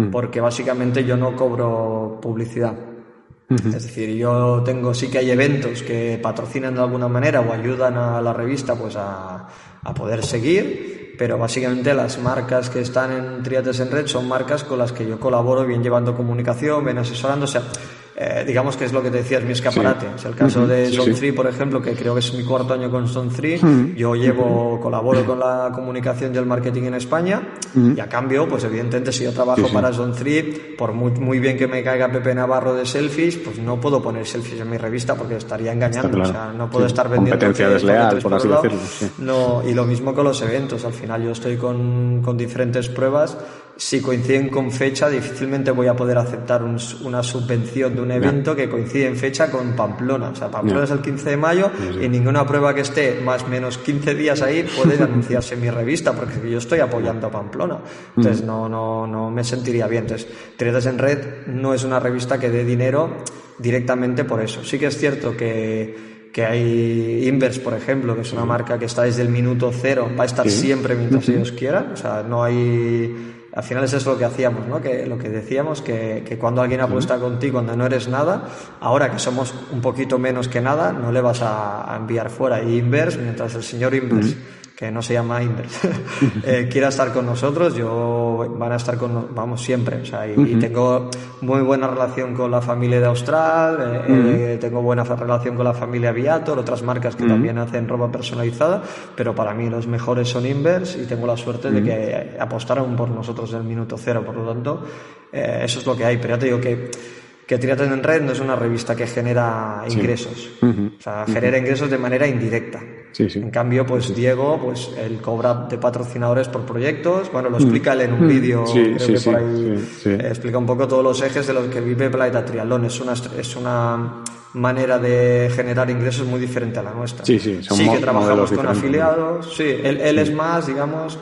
porque básicamente yo no cobro publicidad. Es decir, yo tengo, sí que hay eventos que patrocinan de alguna manera o ayudan a la revista pues a, a poder seguir, pero básicamente las marcas que están en Triates en Red son marcas con las que yo colaboro, bien llevando comunicación, bien asesorando, o sea, eh, digamos que es lo que te decías, mi escaparate. Es el caso de Zone 3, por ejemplo, que creo que es mi cuarto año con Zone 3. Yo llevo, colaboro con la comunicación y el marketing en España. Y a cambio, pues evidentemente si yo trabajo para Zone 3, por muy, muy, bien que me caiga Pepe Navarro de selfies, pues no puedo poner selfies en mi revista porque estaría engañando. O sea, no puedo estar vendiendo... Competencia desleal, por así decirlo. No, y lo mismo con los eventos. Al final yo estoy con, con diferentes pruebas si coinciden con fecha, difícilmente voy a poder aceptar una subvención de un evento que coincide en fecha con Pamplona. O sea, Pamplona es el 15 de mayo y ninguna prueba que esté más o menos 15 días ahí puede anunciarse en mi revista porque yo estoy apoyando a Pamplona. Entonces, no, no, no me sentiría bien. Entonces, Triadas en Red no es una revista que dé dinero directamente por eso. Sí que es cierto que que hay Inverse, por ejemplo, que es una marca que está desde el minuto cero, va a estar siempre mientras ellos quieran, o sea, no hay al final es eso lo que hacíamos, ¿no? Que lo que decíamos, que, que cuando alguien apuesta contigo, cuando no eres nada, ahora que somos un poquito menos que nada, no le vas a, enviar fuera. Y Inverse, mientras el señor Inverse que no se llama Inverse, eh, quiera estar con nosotros, yo van a estar con vamos siempre. O sea, y, tengo muy buena relación con la familia de Austral, eh, eh, tengo buena relación con la familia Viator, otras marcas que también hacen ropa personalizada, pero para mí los mejores son Inverse y tengo la suerte de que apostaron por nosotros el minuto cero, por lo tanto, eso es lo que hay. Pero ya te digo que que Triathlon en Red no es una revista que genera ingresos, o sea, genera ingresos de manera indirecta. En cambio, pues Diego, pues él cobra de patrocinadores por proyectos, bueno, lo explica él en un vídeo, creo que por ahí explica un poco todos los ejes de los que vive Planeta Triatlón, es una, es una manera de generar ingresos muy diferente a la nuestra. Sí, sí, sí que trabajamos con afiliados, sí, él, él es más, digamos,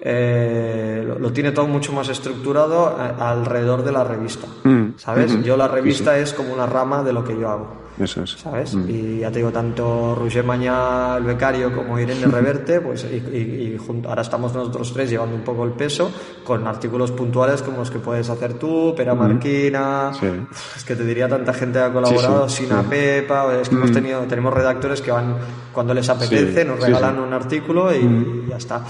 eh, lo, tiene todo mucho más estructurado alrededor de la revista. Mm. ¿Sabes? Yo la revista es como una rama de lo que yo hago. Eso es. ¿Sabes? Mm. Y ya te digo, tanto Roger Maña, el becario, como Irene Reverte, pues y, junto, ahora estamos nosotros tres llevando un poco el peso con artículos puntuales como los que puedes hacer tú, Pera Marquina, es que te diría tanta gente ha colaborado, Sina Pepa, es que hemos tenido, tenemos redactores que van cuando les apetece, nos regalan un artículo y ya está.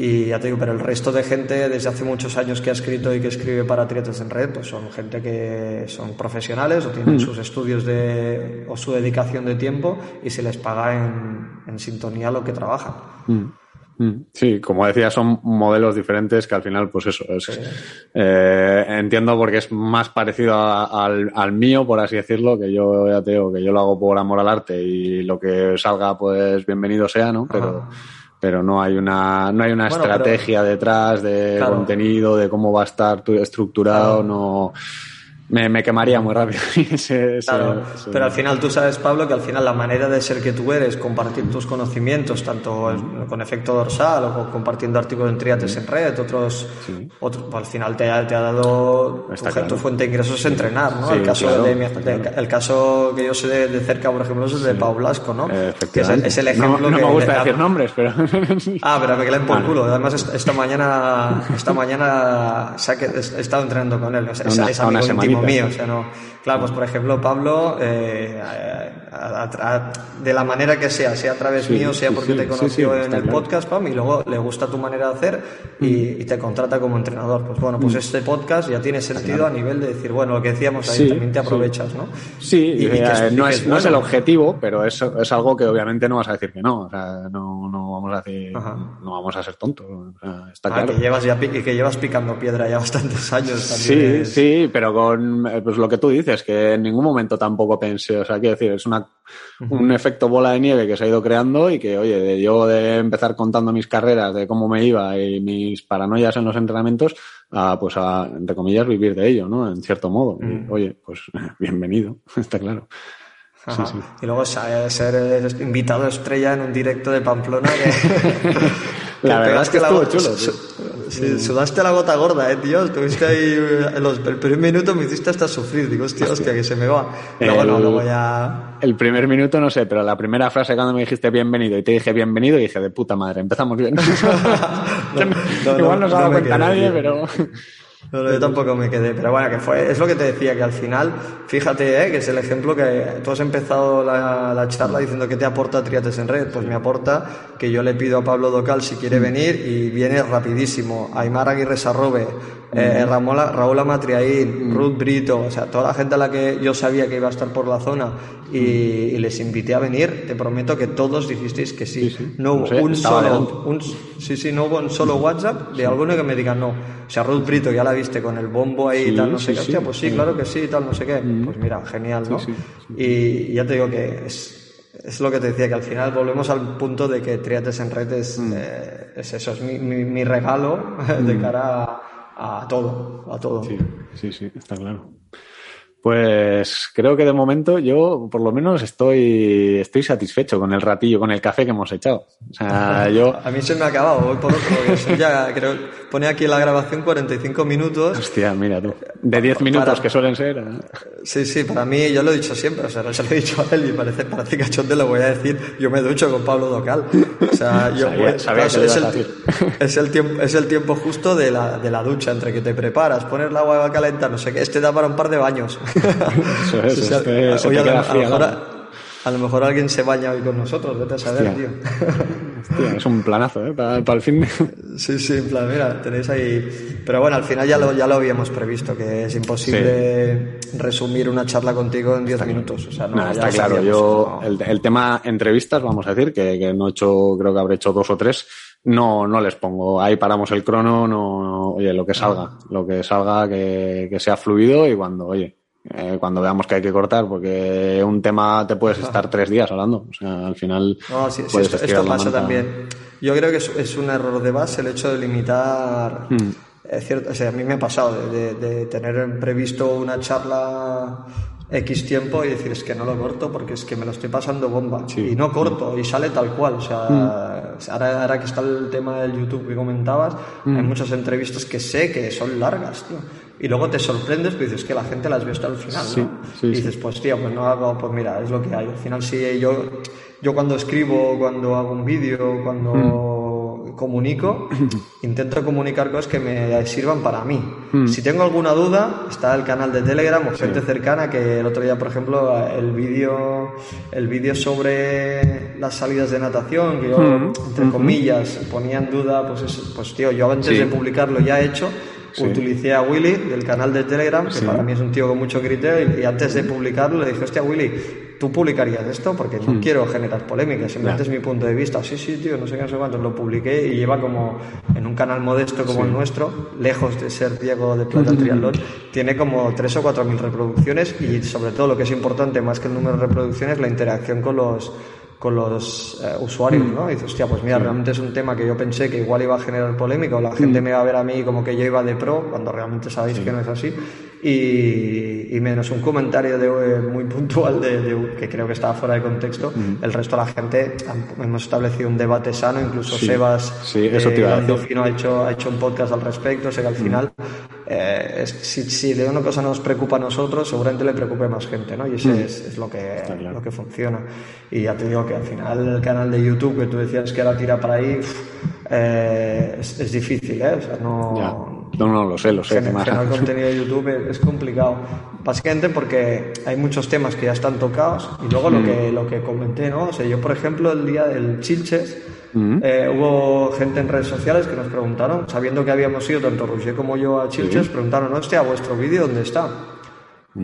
Y ya te digo, pero el resto de gente desde hace muchos años que ha escrito y que escribe para Triates en Red, pues son gente que son profesionales o tienen sus estudios de, o su dedicación de tiempo y se les paga en, en sintonía lo que trabajan. Sí, como decía, son modelos diferentes que al final, pues eso, es, eh, entiendo porque es más parecido al, al, mío, por así decirlo, que yo ya te digo, que yo lo hago por amor al arte y lo que salga, pues bienvenido sea, ¿no? Pero, pero no hay una, no hay una estrategia detrás de contenido, de cómo va a estar estructurado, no me, me, quemaría muy rápido. claro, pero al final tú sabes, Pablo, que al final la manera de ser que tú eres, compartir tus conocimientos, tanto con efecto dorsal o compartiendo artículos en triates en red, otros, otros al final te ha, te ha dado tu, fuente de ingresos es entrenar, ¿no? el, caso de, el caso que yo sé de, cerca, por ejemplo, es el de Pau Blasco, ¿no? Que es el, ejemplo no, me gusta decir nombres, pero... ah, pero me queden por culo. Además, esta mañana, esta mañana he estado entrenando con él. O sea, es, amigo íntimo mío, o sea, no. Claro, pues por ejemplo, Pablo, eh, de la manera que sea, sea a través mío, sea porque te conoció en el podcast, Pam, y luego le gusta tu manera de hacer y, te contrata como entrenador. Pues bueno, pues este podcast ya tiene sentido a nivel de decir, bueno, lo que decíamos ahí, también te aprovechas, ¿no? Sí, y, no, es, no es el objetivo, pero es, es algo que obviamente no vas a decir que no, o sea, no, no vamos a decir, no vamos a ser tontos, está ah, claro. Que llevas ya, y que llevas picando piedra ya bastantes años también. Sí, sí, pero con pues lo que tú dices, que en ningún momento tampoco pensé, o sea, quiero decir, es una, un efecto bola de nieve que se ha ido creando y que, oye, de yo de empezar contando mis carreras, de cómo me iba y mis paranoias en los entrenamientos, a, pues a, entre comillas, vivir de ello, ¿no? En cierto modo. oye, pues bienvenido, está claro. Y luego ser invitado estrella en un directo de Pamplona. la verdad es que estuvo chulo. Sí, sudaste la gota gorda, eh, tío. Estuviste ahí en los el primer minuto me hiciste hasta sufrir. Digo, hostia, hostia, que se me va. Pero bueno, luego ya. El primer minuto no sé, pero la primera frase cuando me dijiste bienvenido y te dije bienvenido, dije de puta madre, empezamos bien. Igual no se ha dado cuenta nadie, pero. No, yo tampoco me quedé, pero bueno, que fue, es lo que te decía, que al final, fíjate, ¿eh? que es el ejemplo que tú has empezado la, charla diciendo que te aporta Triates en Red, pues me aporta que yo le pido a Pablo Docal si quiere venir y viene rapidísimo, Aymar Aguirre Sarrobe, eh, Raúl Amatriaín, Ruth Brito, o sea, toda la gente a la que yo sabía que iba a estar por la zona y, les invité a venir, te prometo que todos dijisteis que sí. No hubo un solo, un, sí, sí, no hubo un solo WhatsApp de alguno que me diga no. O sea, Ruth Brito ya la viste con el bombo ahí y tal, no sé qué. Hostia, pues sí, claro que sí, tal, no sé qué. Pues mira, genial, ¿no? Y ya te digo que es, es lo que te decía, que al final volvemos al punto de que Triates en Red es, eh, es eso, es mi, mi, regalo de cara a a todo, a todo. Sí, sí, sí, está claro. Pues creo que de momento yo, por lo menos, estoy, estoy satisfecho con el ratillo, con el café que hemos echado. O sea, yo... A mí se me ha acabado, voy por otro. ya creo, pone aquí la grabación 45 minutos. Hostia, mira tú. De 10 minutos que suelen ser. ¿eh? Sí, sí, para mí, yo lo he dicho siempre, o sea, no se lo he dicho a él y parece, parece cachonde, lo voy a decir, yo me ducho con Pablo Docal. O sea, yo, sabía, es, el, es, el, tiempo, es el tiempo justo de la, de la ducha, entre que te preparas, poner el agua a calentar, no sé qué, este da para un par de baños. Eso es, se te queda a, lo mejor alguien se baña hoy con nosotros, vete a saber, tío. Hostia, es un planazo, ¿eh? Para, el fin. Sí, sí, en plan, mira, tenéis ahí. Pero bueno, al final ya lo, ya lo habíamos previsto, que es imposible resumir una charla contigo en 10 minutos. O sea, no, está claro. Yo, el, el, tema entrevistas, vamos a decir, que, que no he hecho, creo que habré hecho dos o tres no, no les pongo. Ahí paramos el crono, no, oye, lo que salga, lo que salga, que, que sea fluido y cuando, oye, eh, cuando veamos que hay que cortar, porque un tema te puedes estar tres días hablando. O sea, al final. No, sí, esto, esto pasa también. Yo creo que es, un error de base el hecho de limitar. Hmm. Es cierto, o sea, a mí me ha pasado de, de, tener previsto una charla X tiempo y decir es que no lo corto porque es que me lo estoy pasando bomba y no corto y sale tal cual. O sea, hmm. ahora, ahora, que está el tema del YouTube que comentabas, hay hmm. muchas entrevistas que sé que son largas, tío y luego te sorprendes, pues dices que la gente las ve hasta el final, ¿no? y dices, pues tío, pues no hago, pues mira, es lo que hay. Al final sí, yo, yo cuando escribo, cuando hago un vídeo, cuando mm. comunico, intento comunicar cosas que me sirvan para mí. Mm. Si tengo alguna duda, está el canal de Telegram o gente cercana, que el otro día, por ejemplo, el vídeo el vídeo sobre las salidas de natación, que yo, mm. entre comillas, ponía en duda, pues, pues tío, yo antes de publicarlo ya he hecho utilicé a Willy del canal de Telegram, que para mí es un tío con mucho criterio, y, antes de publicarlo le dije, hostia, Willy, ¿tú publicarías esto? Porque no hmm. quiero generar polémica, simplemente es mi punto de vista. Sí, sí, tío, no sé qué, no sé cuánto. Lo publiqué y lleva como en un canal modesto como el nuestro, lejos de ser Diego de Plata Triatlón, tiene como 3 o 4 mil reproducciones y sobre todo lo que es importante más que el número de reproducciones, la interacción con los con los eh, usuarios, mm. ¿no? Y dices, hostia, pues mira, realmente es un tema que yo pensé que igual iba a generar polémica o la gente mm. me va a ver a mí como que yo iba de pro, cuando realmente sabéis que no es así. Y, y, menos un comentario de, eh, muy puntual de, que creo que estaba fuera de contexto, mm. el resto de la gente hemos establecido un debate sano, incluso Sebas sí, eso te ha hecho, ha hecho un podcast al respecto, sé que al final eh, si, si, de una cosa nos preocupa a nosotros, seguramente le preocupe más gente, ¿no? Y ese es, es, lo que, lo que funciona. Y ya te digo que al final el canal de YouTube que tú decías que era tira para ahí, eh, es, difícil, ¿eh? O sea, no, No, no, lo sé, lo sé. Generar contenido de YouTube es complicado. Básicamente porque hay muchos temas que ya están tocados y luego lo, mm. que, lo que comenté, ¿no? O sea, yo, por ejemplo, el día del Chilches, mm. eh, hubo gente en redes sociales que nos preguntaron, sabiendo que habíamos ido tanto Roger como yo a Chilches, preguntaron, hostia, ¿vuestro vídeo dónde está?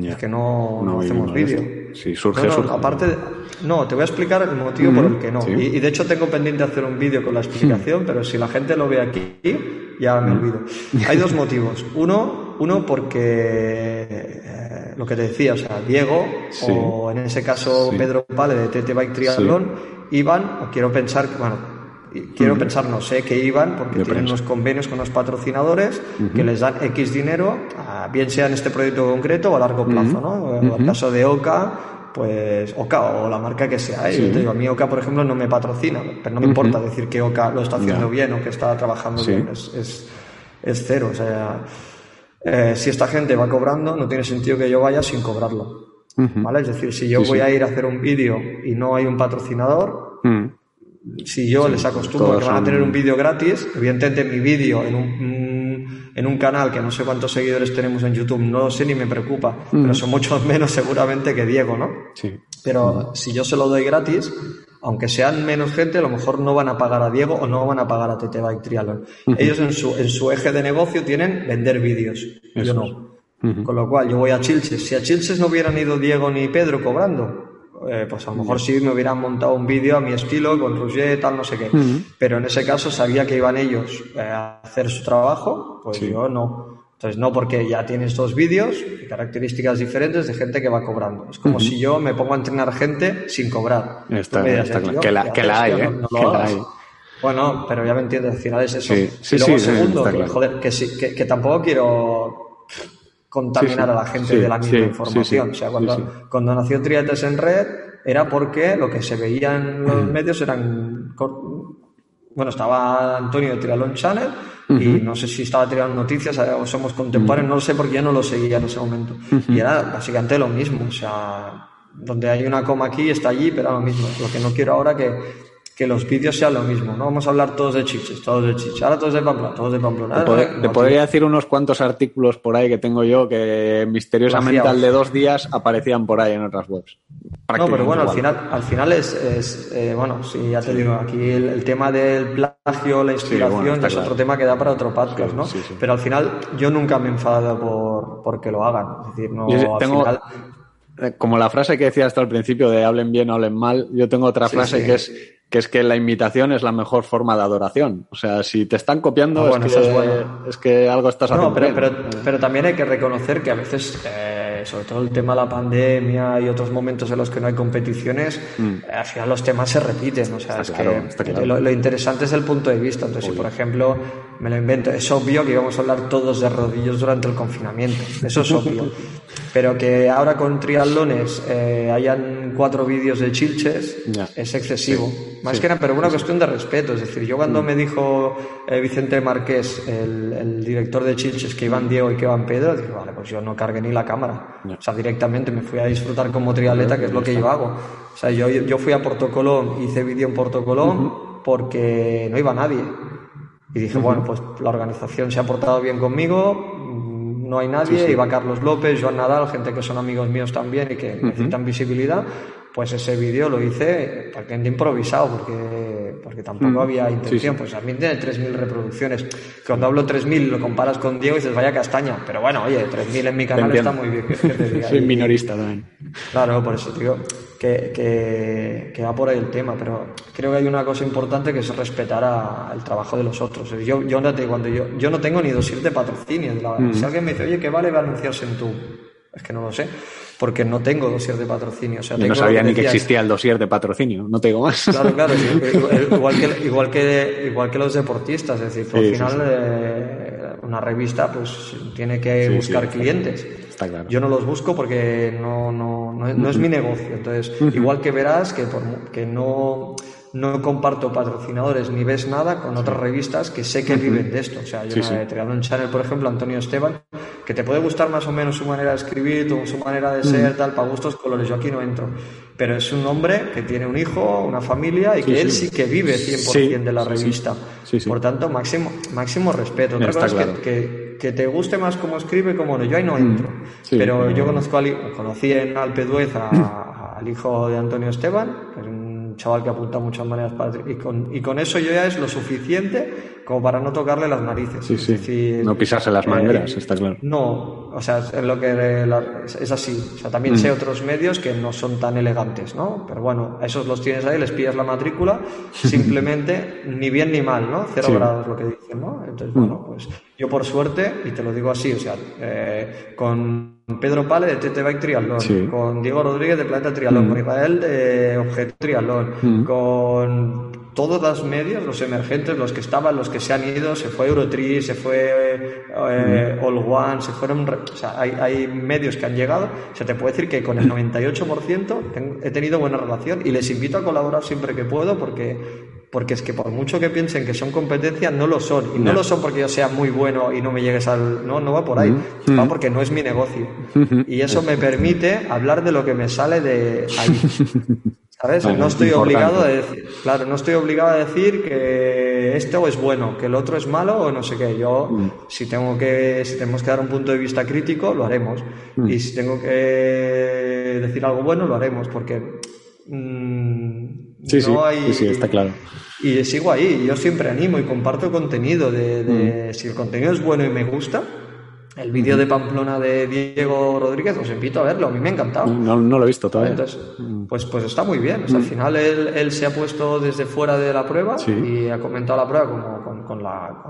Es que no, no, hacemos vídeo. Sí, surge, no, Aparte, no, te voy a explicar el motivo por el que no. Y, de hecho tengo pendiente hacer un vídeo con la explicación, pero si la gente lo ve aquí, ya me olvido. Hay dos motivos. Uno, uno porque eh, lo que te decía, o sea, Diego, o en ese caso Pedro Pale de TT Bike Triathlon, iban, o quiero pensar que, bueno, quiero pensar, no sé, que iban porque tienen unos convenios con los patrocinadores que les dan X dinero, bien sea en este proyecto concreto o a largo plazo, ¿no? En el caso de Oca, pues Oca o la marca que sea. ¿eh? Yo digo, a mí Oca, por ejemplo, no me patrocina, pero no me importa decir que Oca lo está haciendo bien o que está trabajando bien, es, es, es, cero. O sea, eh, si esta gente va cobrando, no tiene sentido que yo vaya sin cobrarlo. ¿Vale? Es decir, si yo voy a ir a hacer un vídeo y no hay un patrocinador, si yo les acostumbro que van a tener un vídeo gratis, evidentemente mi vídeo en un, en un canal que no sé cuántos seguidores tenemos en YouTube, no lo sé ni me preocupa, pero son muchos menos seguramente que Diego, ¿no? Sí. Pero si yo se lo doy gratis, aunque sean menos gente, a lo mejor no van a pagar a Diego o no van a pagar a TT Bike Triathlon. Ellos en su, en su eje de negocio tienen vender vídeos, yo no. Con lo cual, yo voy a Chilches. Si a Chilches no hubieran ido Diego ni Pedro cobrando, eh, pues a lo mejor sí me hubieran montado un vídeo a mi estilo, con Roger, tal, no sé qué. Pero en ese caso sabía que iban ellos eh, a hacer su trabajo, pues yo no. Entonces, no porque ya tienes dos vídeos y características diferentes de gente que va cobrando. Es como si yo me pongo a entrenar gente sin cobrar. Está, Que la, que la hay, ¿eh? hay. Bueno, pero ya me entiendes, al final es eso. y luego, segundo, joder, que, sí, que, que tampoco quiero contaminar a la gente de la misma información. o sea, cuando, cuando nació Triates en Red era porque lo que se veía en los medios eran... Bueno, estaba Antonio de Trialón Channel y no sé si estaba tirando noticias o somos contemporáneos, no lo sé porque yo no lo seguía en ese momento. Y era básicamente lo mismo, o sea, donde hay una coma aquí está allí, pero era lo mismo. Lo que no quiero ahora que que los vídeos sean lo mismo. No vamos a hablar todos de chiches, todos de chiches. Ahora todos de Pamplona, todos de Pamplona. Te, podría decir unos cuantos artículos por ahí que tengo yo que misteriosamente al de dos días aparecían por ahí en otras webs. No, pero bueno, al final, al final es, eh, bueno, sí, ya te digo, aquí el, tema del plagio, la inspiración, es otro tema que da para otro podcast, ¿no? Pero al final yo nunca me he enfadado por, por que lo hagan. Es decir, no, al final eh, como la frase que decía hasta al principio de hablen bien, hablen mal, yo tengo otra frase que es que es que la imitación es la mejor forma de adoración. O sea, si te están copiando, ah, es, que, algo estás haciendo. No, pero, pero, también hay que reconocer que a veces, eh, sobre todo el tema de la pandemia y otros momentos en los que no hay competiciones, mm. eh, al final los temas se repiten. O sea, es que lo, interesante es el punto de vista. Entonces, si por ejemplo, me lo invento, es obvio que íbamos a hablar todos de rodillos durante el confinamiento. Eso es obvio. pero que ahora con triatlones eh, hayan cuatro vídeos de chilches es excesivo. Más que nada, pero una cuestión de respeto. Es decir, yo cuando mm. me dijo eh, Vicente Márquez, el, director de Chilches, que iban Diego y que iban Pedro, dije, vale, pues yo no cargué ni la cámara. O sea, directamente me fui a disfrutar como triatleta, que es lo que yo hago. O sea, yo, yo fui a Porto Colón, hice vídeo en Porto Colón porque no iba nadie. Y dije, bueno, pues la organización se ha portado bien conmigo, mm, no hay nadie, iba Carlos López, Joan Nadal, gente que son amigos míos también y que necesitan visibilidad pues ese vídeo lo hice prácticamente improvisado porque, porque tampoco mm. había intención. Pues también tiene 3.000 reproducciones. Cuando hablo 3.000 lo comparas con Diego y dices, vaya castaña. Pero bueno, oye, 3.000 en mi canal está muy bien. Soy minorista también. Claro, por eso digo que, que, que, va por ahí el tema. Pero creo que hay una cosa importante que es respetar a, el trabajo de los otros. Yo, yo, cuando yo, yo no tengo ni dossier de patrocinio. Mm. Si alguien me dice, oye, ¿qué vale va a anunciarse en tu...? Es que no lo sé porque no tengo dossier de patrocinio. O sea, no sabía ni que existía el dossier de patrocinio, no tengo más. Claro, claro, igual, que, igual, que, igual que los deportistas, es decir, al final eh, una revista pues tiene que buscar clientes. Está claro. Yo no los busco porque no, no, no, es mi negocio. Entonces, igual que verás que, por, que no no comparto patrocinadores ni ves nada con otras revistas que sé que viven de esto. O sea, yo sí, en Channel, por ejemplo, Antonio Esteban, que te puede gustar más o menos su manera de escribir, su manera de ser, tal, para gustos, colores. Yo aquí no entro. Pero es un hombre que tiene un hijo, una familia y que él sí que vive 100% de la revista. Por tanto, máximo, máximo respeto. Otra cosa es que que te guste más cómo escribe, como no, yo ahí no entro. pero yo conozco conocí en Alpeduez al hijo de Antonio Esteban, que es un chaval que apunta muchas maneras para, y con, y con eso yo ya es lo suficiente como para no tocarle las narices. Sí, sí. no pisarse las mangueras, eh, está claro. No, o sea, es lo que es así. O sea, también sé mm. otros medios que no son tan elegantes, ¿no? Pero bueno, esos los tienes ahí, les pillas la matrícula, simplemente ni bien ni mal, ¿no? Cero grados lo que dicen, ¿no? Entonces, mm. bueno, pues yo por suerte, y te lo digo así, o sea, eh, con Pedro Pale de TT Bike Triatlón, con Diego Rodríguez de Planeta Triatlón, mm. con Israel de Objeto Triatlón, con todos los medios, los emergentes, los que estaban, los que se han ido, se fue Eurotree, se fue eh, All One, se fueron, o sea, hay, hay, medios que han llegado, o sea, te puedo decir que con el 98% he tenido buena relación y les invito a colaborar siempre que puedo porque porque es que por mucho que piensen que son competencias, no lo son. Y no, lo son porque yo sea muy bueno y no me llegues al... No, no va por ahí. Va porque no es mi negocio. Y eso me permite hablar de lo que me sale de ahí. ¿Sabes? no estoy obligado a decir, claro, no estoy obligado a decir que esto es bueno, que el otro es malo o no sé qué. Yo, mm. si tengo que, si tenemos que dar un punto de vista crítico, lo haremos. Mm. Y si tengo que decir algo bueno, lo haremos, porque mm, sí, no hay, sí, está claro. Y sigo ahí, yo siempre animo y comparto contenido de, si el contenido es bueno y me gusta, el vídeo de Pamplona de Diego Rodríguez, os invito a verlo, a mí me ha encantado. No, lo he visto todavía. Entonces, pues, pues está muy bien. al final él, se ha puesto desde fuera de la prueba y ha comentado la prueba como con, la,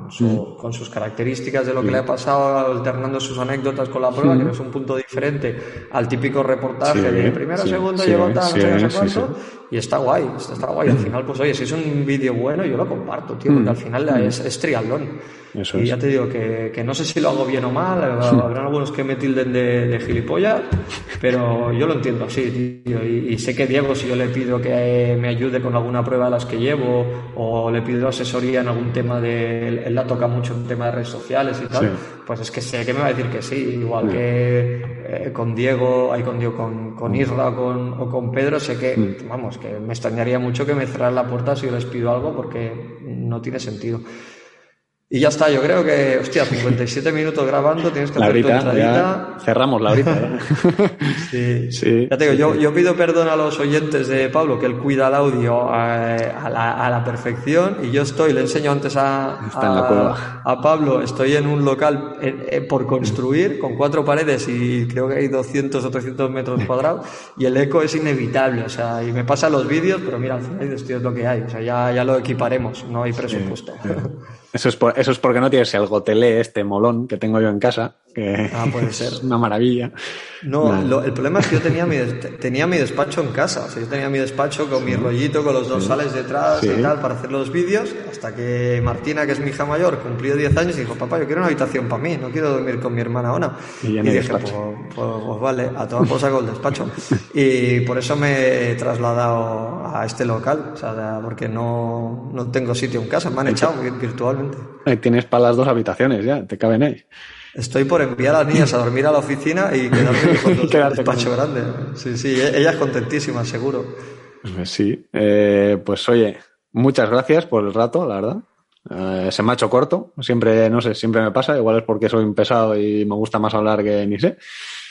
con, sus características de lo que le ha pasado, alternando sus anécdotas con la prueba, que no es un punto diferente al típico reportaje de primero, segundo, llegó tal, no sé cuánto. Y está guay, está, guay. Al final, pues oye, si es un vídeo bueno, yo lo comparto, tío, porque al final es, es triatlón y ya te digo que, que, no sé si lo hago bien o mal, habrán algunos que me tilden de, de gilipollas, pero yo lo entiendo así, tío. Y, sé que Diego, si yo le pido que me ayude con alguna prueba de las que llevo, o le pido asesoría en algún tema de. Él la toca mucho en tema de redes sociales y tal, pues es que sé que me va a decir que sí. Igual que eh, con Diego, ahí con Diego, con, con Isra o con, o con Pedro, sé que, vamos, que me extrañaría mucho que me cerraran la puerta si yo les pido algo, porque no tiene sentido. Y ya está, yo creo que, hostia, 57 minutos grabando, tienes que hacer tu entradita. Cerramos la horita. sí. sí. Ya te digo, yo, yo, pido perdón a los oyentes de Pablo, que él cuida el audio eh, a, la, a la, perfección, y yo estoy, le enseño antes a, a, a, Pablo, estoy en un local eh, por construir, con cuatro paredes y creo que hay 200 o 300 metros cuadrados, y el eco es inevitable, o sea, y me pasa los vídeos, pero mira, al final esto es lo que hay, o sea, ya, ya lo equiparemos, no hay presupuesto. Eso es, eso es porque no tienes el gotelé, este molón que tengo yo en casa, que ah, puede ser. es una maravilla. No, el problema es que yo tenía mi, tenía mi despacho en casa. O sea, yo tenía mi despacho con mi rollito, con los dos sales detrás y tal, para hacer los vídeos, hasta que Martina, que es mi hija mayor, cumplió 10 años y dijo, papá, yo quiero una habitación para mí, no quiero dormir con mi hermana Ona. Y, dije, pues, pues, pues, vale, a toda cosa con el despacho. y por eso me he trasladado a este local, o sea, porque no, no tengo sitio en casa, me han echado virtualmente. Tienes para las dos habitaciones ya, te caben ahí. Estoy por enviar a las niñas a dormir a la oficina y quedarme con el despacho grande. Sí, sí, e-, ella es contentísima, seguro. Pues sí, eh, pues oye, muchas gracias por el rato, la verdad. Eh, se me ha hecho corto, siempre, no sé, siempre me pasa, igual es porque soy un pesado y me gusta más hablar que ni sé,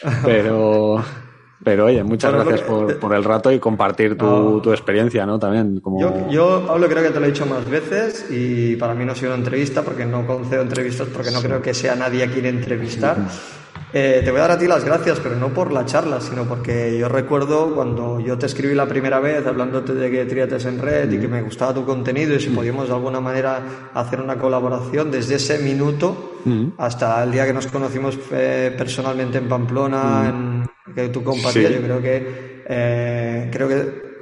pero, pero oye, muchas gracias por, el rato y compartir tu, experiencia, ¿no? También. Como... Yo, yo, Pablo, creo que te lo he dicho más veces y para mí no ha sido una entrevista porque no concedo entrevistas porque no creo que sea nadie a quien entrevistar. Eh, te voy a dar a ti las gracias, pero no por la charla, sino porque yo recuerdo cuando yo te escribí la primera vez hablándote de que Triates en Red y que me gustaba tu contenido y si podíamos de alguna manera hacer una colaboración desde ese minuto hasta el día que nos conocimos eh, personalmente en Pamplona, en que tú compartías, yo creo que eh, creo que,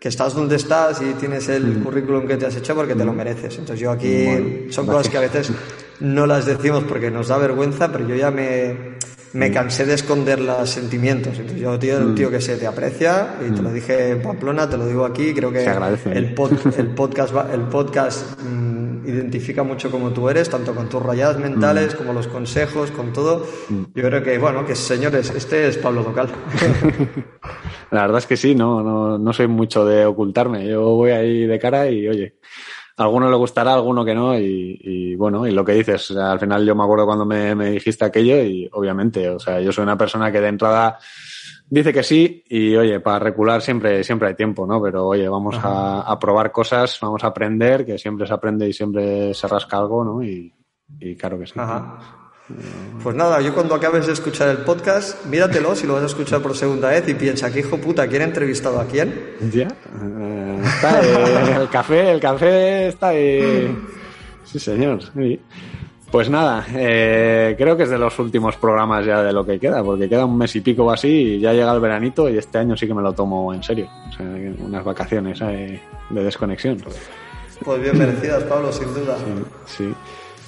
que estás donde estás y tienes el mm. currículum que te has hecho porque te lo mereces. Entonces yo aquí son cosas que a veces no las decimos porque nos da vergüenza, pero yo ya me, me mm. cansé de esconder los sentimientos. Entonces yo tío, un tío mm. que se te aprecia y te lo dije en Pamplona, te lo digo aquí, creo que el, el podcast el podcast identifica mucho como tú eres, tanto con tus rayadas mentales, mm. como los consejos, con todo. Mm. Yo creo que, bueno, que señores, este es Pablo Docal. La verdad es que sí, no, no, no soy mucho de ocultarme. Yo voy ahí de cara y, oye, alguno le gustará, alguno que no, y, bueno, y lo que dices, al final yo me acuerdo cuando me, me, dijiste aquello y obviamente, o sea, yo soy una persona que de entrada dice que sí y oye, para recular siempre, siempre hay tiempo, ¿no? Pero oye, vamos a, a, probar cosas, vamos a aprender, que siempre se aprende y siempre se rasca algo, ¿no? Y, y claro que sí. Ajá. Pues nada, yo cuando acabes de escuchar el podcast, míratelo si lo vas a escuchar por segunda vez y piensa, ¿qué hijo puta? ¿Quién ha entrevistado a quién? Ya. Eh, está ahí, el café, el café está ahí. Sí, señor. Pues nada, eh, creo que es de los últimos programas ya de lo que queda, porque queda un mes y pico o así y ya llega el veranito y este año sí que me lo tomo en serio. O sea, unas vacaciones de desconexión. Pues bien merecidas, Pablo, sin duda. Sí, sí.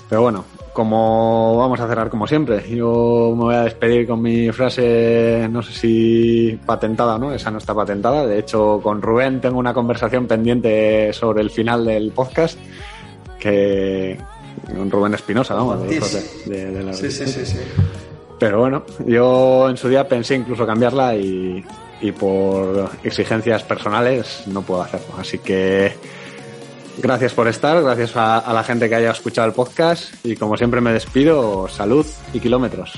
Pero bueno, como vamos a cerrar como siempre, yo me voy a despedir con mi frase, no sé si patentada, ¿no? Esa no está patentada. De hecho, con Rubén tengo una conversación pendiente sobre el final del podcast que con Rubén Espinosa, vamos, de, de, la sí, sí, sí, sí. Pero bueno, yo en su día pensé incluso cambiarla y, y por exigencias personales no puedo hacerlo. Así que Gracias por estar, gracias a, la gente que haya escuchado el podcast y como siempre me despido, salud y kilómetros.